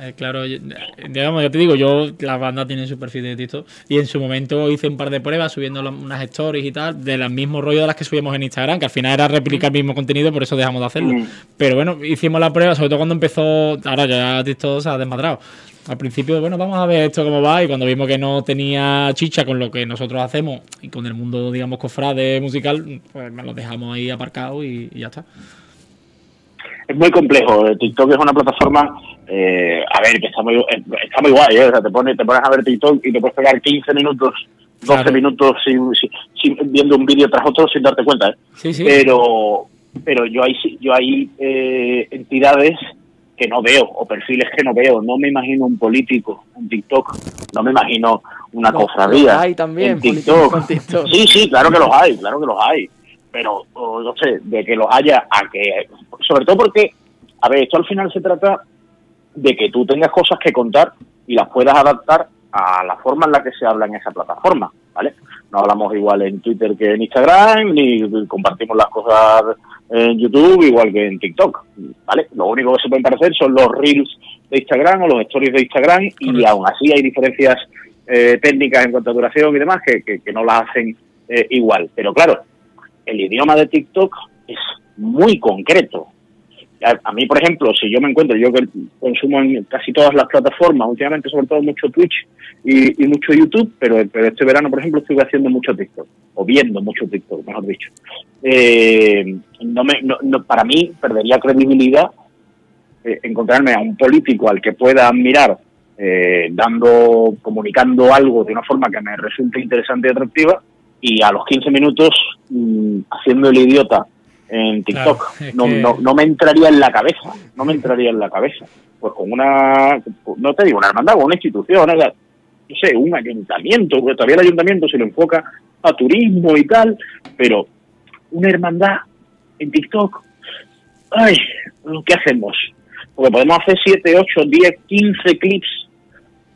Eh, claro, digamos, yo te digo, yo, la banda tiene su perfil de TikTok y en su momento hice un par de pruebas subiendo unas stories y tal, del mismo rollo de las que subimos en Instagram, que al final era replicar el mismo contenido, por eso dejamos de hacerlo. Mm. Pero bueno, hicimos la prueba, sobre todo cuando empezó, ahora ya TikTok se ha desmadrado, al principio, bueno, vamos a ver esto cómo va y cuando vimos que no tenía chicha con lo que nosotros hacemos y con el mundo, digamos, cofrade musical, pues me lo dejamos ahí aparcado y, ya está. Es muy complejo. TikTok es una plataforma, eh, a ver, que está muy, está muy guay, ¿eh? O sea, te pones, te pones a ver TikTok y te puedes pegar 15 minutos, 12 minutos sin, viendo un vídeo tras otro sin darte cuenta, ¿eh? Sí, sí. Pero, pero yo hay, yo hay eh, entidades que no veo o perfiles que no veo. No me imagino un político en TikTok, no me imagino una cofradía. hay también en TikTok. Sí, sí, claro que los hay, claro que los hay. Pero no sé, de que los haya a que. Sobre todo porque, a ver, esto al final se trata de que tú tengas cosas que contar y las puedas adaptar a la forma en la que se habla en esa plataforma, ¿vale? No hablamos igual en Twitter que en Instagram, ni compartimos las cosas en YouTube igual que en TikTok, ¿vale? Lo único que se pueden parecer son los reels de Instagram o los stories de Instagram y aún así hay diferencias eh, técnicas en cuanto a duración y demás que, que, no las hacen eh, igual. Pero claro, el idioma de TikTok es muy concreto. A, mí, por ejemplo, si yo me encuentro, yo que consumo en casi todas las plataformas, últimamente sobre todo mucho Twitch y, mucho YouTube, pero, este verano, por ejemplo, estuve haciendo mucho TikTok, o viendo mucho TikTok, mejor dicho. Eh, no me, no, para mí perdería credibilidad eh, encontrarme a un político al que pueda admirar eh, dando, comunicando algo de una forma que me resulte interesante y atractiva y a los 15 minutos mm, haciendo el idiota en TikTok. *laughs* no, no, no, me entraría en la cabeza, no me entraría en la cabeza. Pues con una, no te digo una hermandad, con una institución, no sé, un ayuntamiento, porque todavía el ayuntamiento se lo enfoca a turismo y tal, pero una hermandad en TikTok, ay, ¿qué hacemos? Porque podemos hacer 7, 8, 10, 15 clips,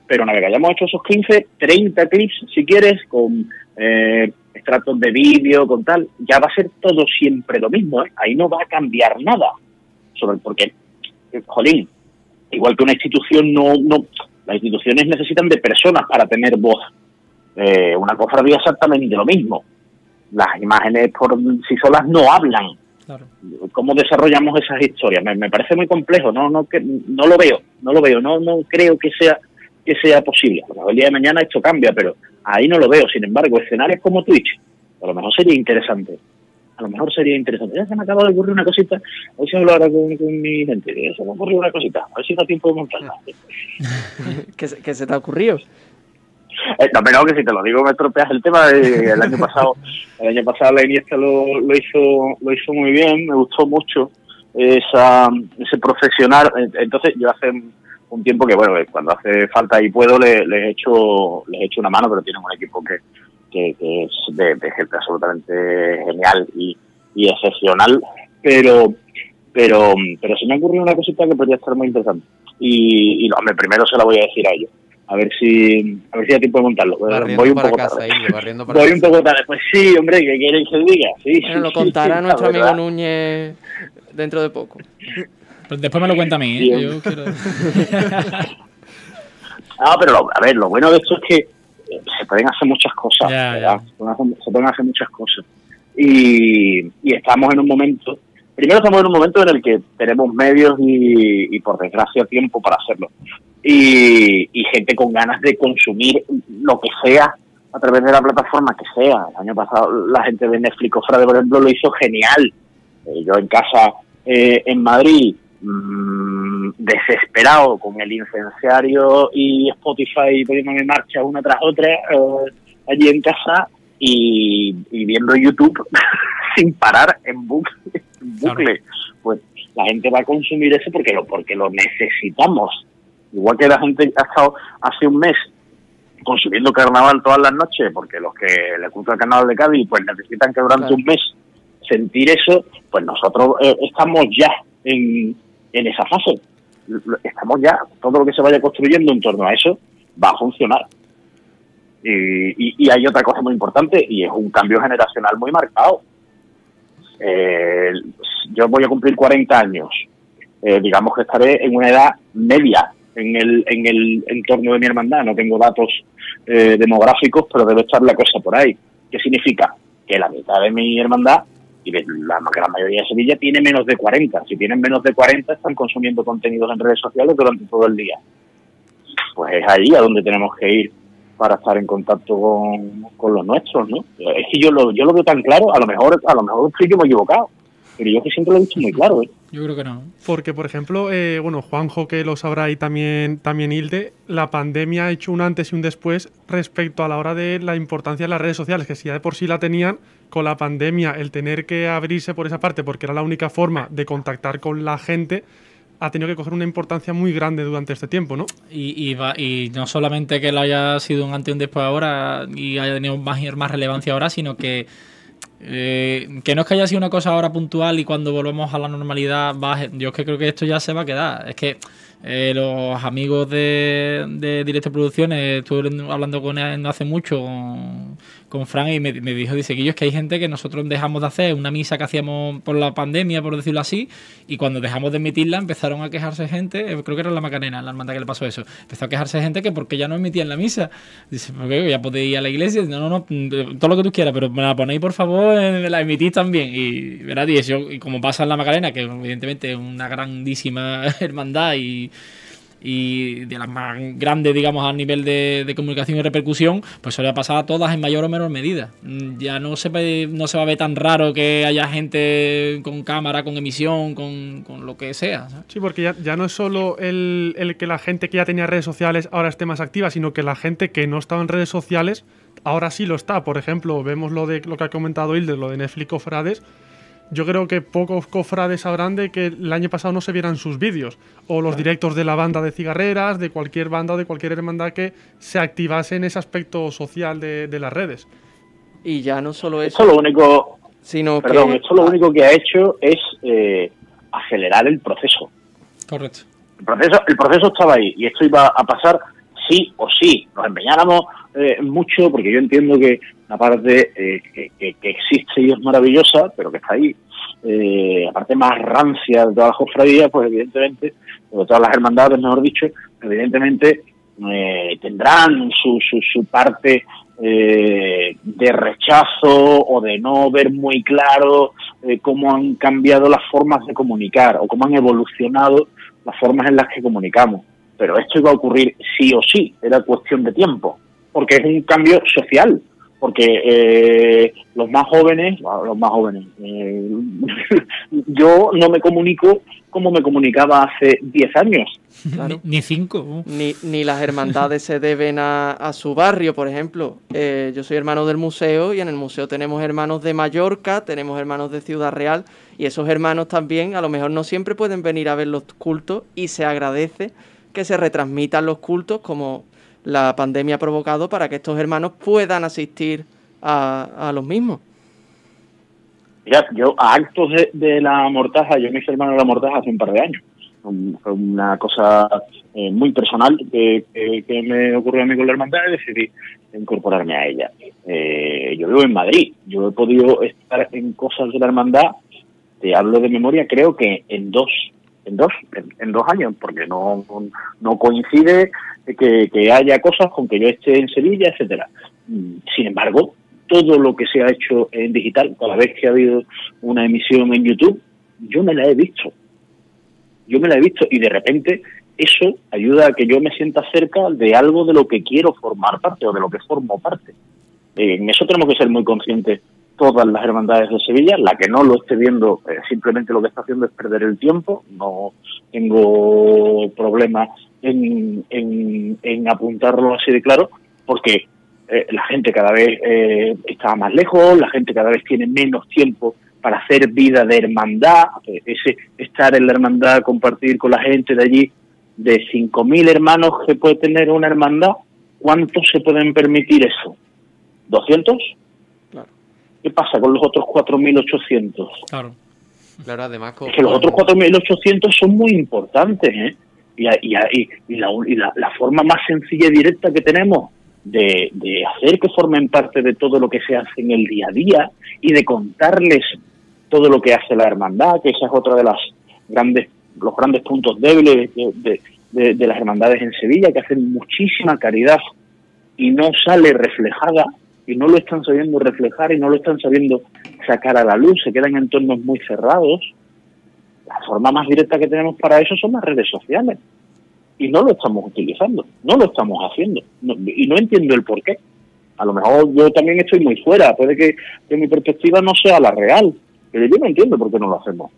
pero una vez que hayamos hecho esos 15, 30 clips, si quieres, con eh, extractos de vídeo, con tal, ya va a ser todo siempre lo mismo, ¿eh? ahí no va a cambiar nada. Sobre porque, eh, jolín, igual que una institución no, no, las instituciones necesitan de personas para tener voz. Eh, una cofradía exactamente lo mismo. Las imágenes por sí solas no hablan. ¿Cómo desarrollamos esas historias? Me, parece muy complejo, no, no, que, no lo veo, no lo veo, no, no creo que sea que sea posible. A lo mejor el día de mañana esto cambia, pero ahí no lo veo. Sin embargo, escenarios como Twitch, a lo mejor sería interesante. A lo mejor sería interesante. Ya se me acaba de ocurrir una cosita. Hoy se hablo ahora con, mi gente. Ya se me ocurrió una cosita. A ver si da tiempo de montarla. *laughs* ¿Qué, ¿Qué se te ha ocurrido? Eh, no, pero que si te lo digo me estropeas el tema. el año pasado, el año pasado la Iniesta lo, lo hizo, lo hizo muy bien. Me gustó mucho esa, ese profesional. Entonces yo hace un tiempo que bueno, cuando hace falta y puedo les, he hecho les he hecho una mano, pero tienen un equipo que, que, es de, gente absolutamente genial y, y excepcional. Pero pero pero se me ha ocurrido una cosita que podría estar muy interesante y, y no, hombre, primero se la voy a decir a ellos. A ver si a ver si hay tiempo de montarlo. Barriendo voy un para poco casa, tarde. Inge, barriendo para Voy un poco tarde. Pues sí, hombre, que quieren que diga. Sí, Bueno, lo contará sí, nuestro amigo. Núñez dentro de poco. Después me lo cuenta a mí, ¿eh? Yo quiero- *laughs* Ah, pero lo- a ver, lo bueno de esto es que eh, se pueden hacer muchas cosas. Se, pueden hacer, se pueden hacer muchas cosas. Y, y estamos en un momento, primero estamos en un momento en el que tenemos medios y, y por desgracia tiempo para hacerlo. Y, y gente con ganas de consumir lo que sea a través de la plataforma que sea. El año pasado la gente de Netflix Frade, por ejemplo, lo hizo genial. Eh, yo en casa eh, en Madrid, mm, desesperado con el incenciario y Spotify poniéndome en marcha una tras otra eh, allí en casa y, y viendo YouTube *laughs* sin parar en bucle. en bucle. Pues la gente va a consumir eso porque lo, porque lo necesitamos. Igual que la gente ha estado hace un mes consumiendo carnaval todas las noches, porque los que les gusta el carnaval de Cádiz, pues necesitan que durante Claro. un mes sentir eso, pues nosotros eh, estamos ya en, en esa fase. Estamos ya, todo lo que se vaya construyendo en torno a eso va a funcionar. Y, y- y hay otra cosa muy importante y es un cambio generacional muy marcado. Eh, yo voy a cumplir 40 años. Eh, digamos que estaré en una edad media en el, en el entorno de mi hermandad. No tengo datos eh, demográficos, pero debe estar la cosa por ahí. ¿Qué significa? Que la mitad de mi hermandad y la gran mayoría de Sevilla tiene menos de 40. Si tienen menos de 40 están consumiendo contenidos en redes sociales durante todo el día. Pues es ahí a donde tenemos que ir para estar en contacto con, con los nuestros, ¿no? Es que yo lo, yo lo veo tan claro, a lo mejor a lo mejor estoy yo me he equivocado, pero yo que siempre lo he visto muy claro, ¿eh? Yo creo que no. Porque, por ejemplo, eh, bueno, Juanjo, que lo sabrá y también, también Hilde, la pandemia ha hecho un antes y un después respecto a la hora de la importancia de las redes sociales, que si ya de por sí la tenían, con la pandemia, el tener que abrirse por esa parte, porque era la única forma de contactar con la gente, ha tenido que coger una importancia muy grande durante este tiempo, ¿no? Y, y, va- y no solamente que lo haya sido un antes y un después ahora y haya tenido más, más relevancia ahora, sino que, eh, que no es que haya sido una cosa ahora puntual y cuando volvemos a la normalidad, a- yo es que creo que esto ya se va a quedar. Es que eh, los amigos de, de Directo Producciones, estuve hablando con él no hace mucho, con Fran, y me, me dijo, dice yo es que hay gente que nosotros dejamos de hacer una misa que hacíamos por la pandemia, por decirlo así, y cuando dejamos de emitirla empezaron a quejarse gente, eh, creo que era la Macarena, la hermandad que le pasó eso, empezó a quejarse gente que porque ya no emitían la misa. Dice, porque ya podéis ir a la iglesia, no, no, no, mm, todo lo que tú quieras, pero me la ponéis por favor, la emitís también. Y, ¿verdad? Y, eso, y como pasa en la Macarena, que evidentemente es una grandísima *laughs* hermandad y y de las más grandes, digamos, a nivel de, comunicación y repercusión, pues suele pasar a todas en mayor o menor medida. Mm, Ya no se, no se va a ver tan raro que haya gente con cámara, con emisión, con, con lo que sea. Sí, porque ya, ya no es solo el, el que la gente que ya tenía redes sociales ahora esté más activa, sino que la gente que no estaba en redes sociales ahora sí lo está. Por ejemplo, vemos lo de lo que ha comentado Hilde, lo de Netflix Cofrades. Yo creo que pocos cofrades sabrán de que el año pasado no se vieran sus vídeos. O los directos de la banda de cigarreras, de cualquier banda o de cualquier hermandad que se activase en ese aspecto social de, de las redes. Y ya no solo Esto eso, lo único, sino perdón, que... esto lo único que ha hecho es eh, acelerar el proceso. Correcto. El proceso, el proceso estaba ahí y esto iba a pasar sí o sí. Nos empeñáramos eh, mucho porque yo entiendo que la parte eh, que, existe y es maravillosa, pero que está ahí, eh, la parte más rancia de todas las cofradías, pues evidentemente, o de todas las hermandades, mejor dicho, evidentemente eh, tendrán su, su, su parte eh, de rechazo o de no ver muy claro cómo han cambiado las formas de comunicar o cómo han evolucionado las formas en las que comunicamos. Pero esto iba a ocurrir sí o sí, era cuestión de tiempo, porque es un cambio social, porque eh, los más jóvenes, bueno, los más jóvenes, eh, *laughs* yo no me comunico como me comunicaba hace 10 años. Claro. Ni, ni cinco. uh. Ni, ni las hermandades se deben a, a su barrio, por ejemplo. Eh, yo soy hermano del museo y en el museo tenemos hermanos de Mallorca, tenemos hermanos de Ciudad Real y esos hermanos también a lo mejor no siempre pueden venir a ver los cultos y se agradece que se retransmitan los cultos como la pandemia ha provocado para que estos hermanos puedan asistir a, a los mismos. Mira, yo a actos de, de la mortaja, yo me hice hermano de la mortaja hace un par de años. fue una cosa eh, muy personal que, me ocurrió a mí con la hermandad y decidí incorporarme a ella. Eh, yo vivo en Madrid, yo he podido estar en cosas de la hermandad, te hablo de memoria, creo que en dos en dos en, dos años porque no no coincide que, que, haya cosas con que yo esté en Sevilla etcétera sin embargo todo lo que se ha hecho en digital cada vez que ha habido una emisión en YouTube yo me la he visto yo me la he visto y de repente eso ayuda a que yo me sienta cerca de algo de lo que quiero formar parte o de lo que formo parte. En eso tenemos que ser muy conscientes todas las hermandades de Sevilla. La que no lo esté viendo, eh, simplemente lo que está haciendo es perder el tiempo. No tengo problema en, en, apuntarlo así de claro, porque eh, la gente cada vez eh, está más lejos, la gente cada vez tiene menos tiempo para hacer vida de hermandad, ese estar en la hermandad, compartir con la gente de allí, de 5.000 hermanos que puede tener una hermandad, ¿cuántos se pueden permitir eso? ¿200? ¿Qué pasa con los otros 4.800? Claro. Claro, además... Es que los otros 4.800 son muy importantes, ¿eh? Y, y, y, la, y la, la, forma más sencilla y directa que tenemos de, de hacer que formen parte de todo lo que se hace en el día a día y de contarles todo lo que hace la hermandad, que esa es otra de las grandes los grandes puntos débiles de, de, las hermandades en Sevilla, que hacen muchísima caridad y no sale reflejada y no lo están sabiendo reflejar y no lo están sabiendo sacar a la luz, se quedan en entornos muy cerrados. La forma más directa que tenemos para eso son las redes sociales y no lo estamos utilizando, no lo estamos haciendo y no entiendo el por qué. A lo mejor yo también estoy muy fuera, puede que, que mi perspectiva no sea la real, pero yo no entiendo por qué no lo hacemos.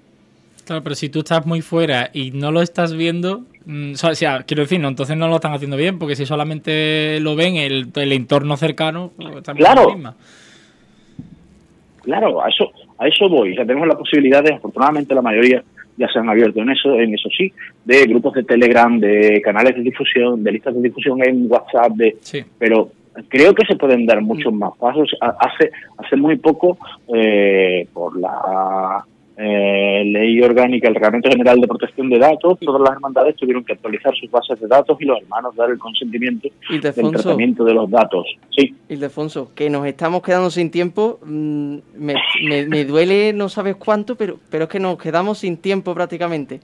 Claro, pero si tú estás muy fuera y no lo estás viendo, o sea, quiero decir, no, entonces no lo están haciendo bien, porque si solamente lo ven el, el entorno cercano, pues, claro. Claro, a eso, a eso voy. O sea, tenemos la posibilidad de, afortunadamente la mayoría ya se han abierto en eso, en eso sí, de grupos de Telegram, de canales de difusión, de listas de difusión en WhatsApp, de, pero creo que se pueden dar muchos mm. más pasos. Hace, hace muy poco, eh, por la eh, ley orgánica, el Reglamento General de Protección de Datos, todas las hermandades tuvieron que actualizar sus bases de datos y los hermanos dar el consentimiento del tratamiento de los datos. Sí. Ildefonso, que nos estamos quedando sin tiempo, mm, me, duele no sabes cuánto, pero, pero es que nos quedamos sin tiempo prácticamente.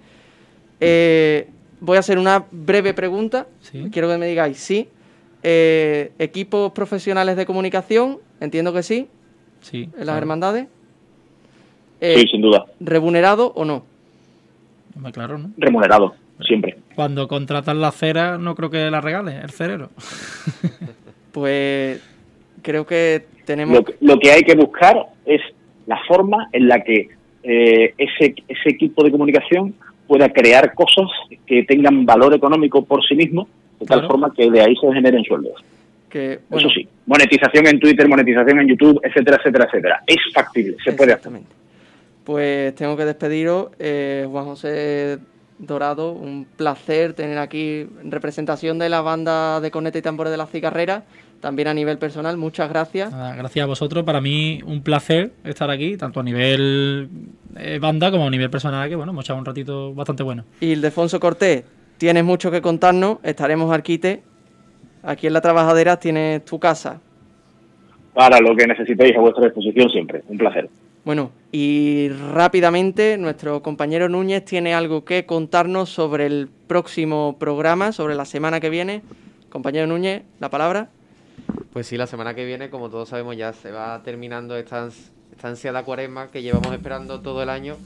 Eh, voy a hacer una breve pregunta, quiero que me digáis sí. Eh, ¿Equipos profesionales de comunicación? Entiendo que sí. Sí. ¿En las hermandades? Sí, eh, sin duda. ¿Remunerado o no? Claro, ¿no? Remunerado, siempre. Cuando contratas la cera, no creo que la regales, el cerero. *laughs* pues creo que tenemos... Lo, que hay que buscar es la forma en la que eh, ese, ese equipo de comunicación pueda crear cosas que tengan valor económico por sí mismo, de tal forma que de ahí se generen sueldos. Que, Eso sí, monetización en Twitter, monetización en YouTube, etcétera, etcétera, etcétera. Es factible, se puede hacer pues tengo que despediros. Eh, Juan José Dorado, un placer tener aquí representación de la banda de corneta y tambores de la cigarrera, también a nivel personal. Muchas gracias. gracias a vosotros. Para mí un placer estar aquí, tanto a nivel eh, banda como a nivel personal, que bueno, hemos echado un ratito bastante bueno. Y Ildefonso Cortés, tienes mucho que contarnos. Estaremos arquite. Aquí en La Trabajadera tienes tu casa. Para lo que necesitéis a vuestra disposición siempre. Un placer. Bueno, y rápidamente nuestro compañero Núñez tiene algo que contarnos sobre el próximo programa, sobre la semana que viene. Compañero Núñez, la palabra. Pues sí, la semana que viene, como todos sabemos, ya se va terminando esta, esta ansiada cuaresma que llevamos esperando todo el año.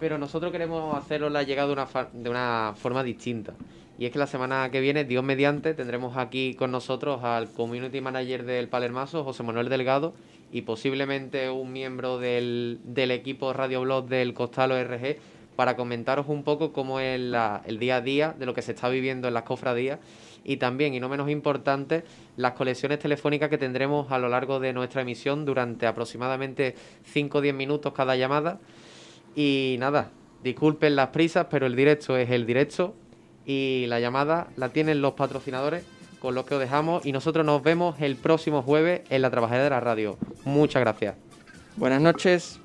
Pero nosotros queremos hacerlo la llegada de una, de una forma distinta. Y es que la semana que viene, Dios mediante, tendremos aquí con nosotros al Community Manager del Palermaso, José Manuel Delgado, y posiblemente un miembro del, del equipo Radioblog del Costalo RG para comentaros un poco cómo es el día a día de lo que se está viviendo en las cofradías y también, y no menos importante, las colecciones telefónicas que tendremos a lo largo de nuestra emisión durante aproximadamente 5 o 10 minutos cada llamada. Y nada, disculpen las prisas, pero el directo es el directo y la llamada la tienen los patrocinadores con lo que os dejamos y nosotros nos vemos el próximo jueves en la Trabajadera Radio. Muchas gracias. Buenas noches.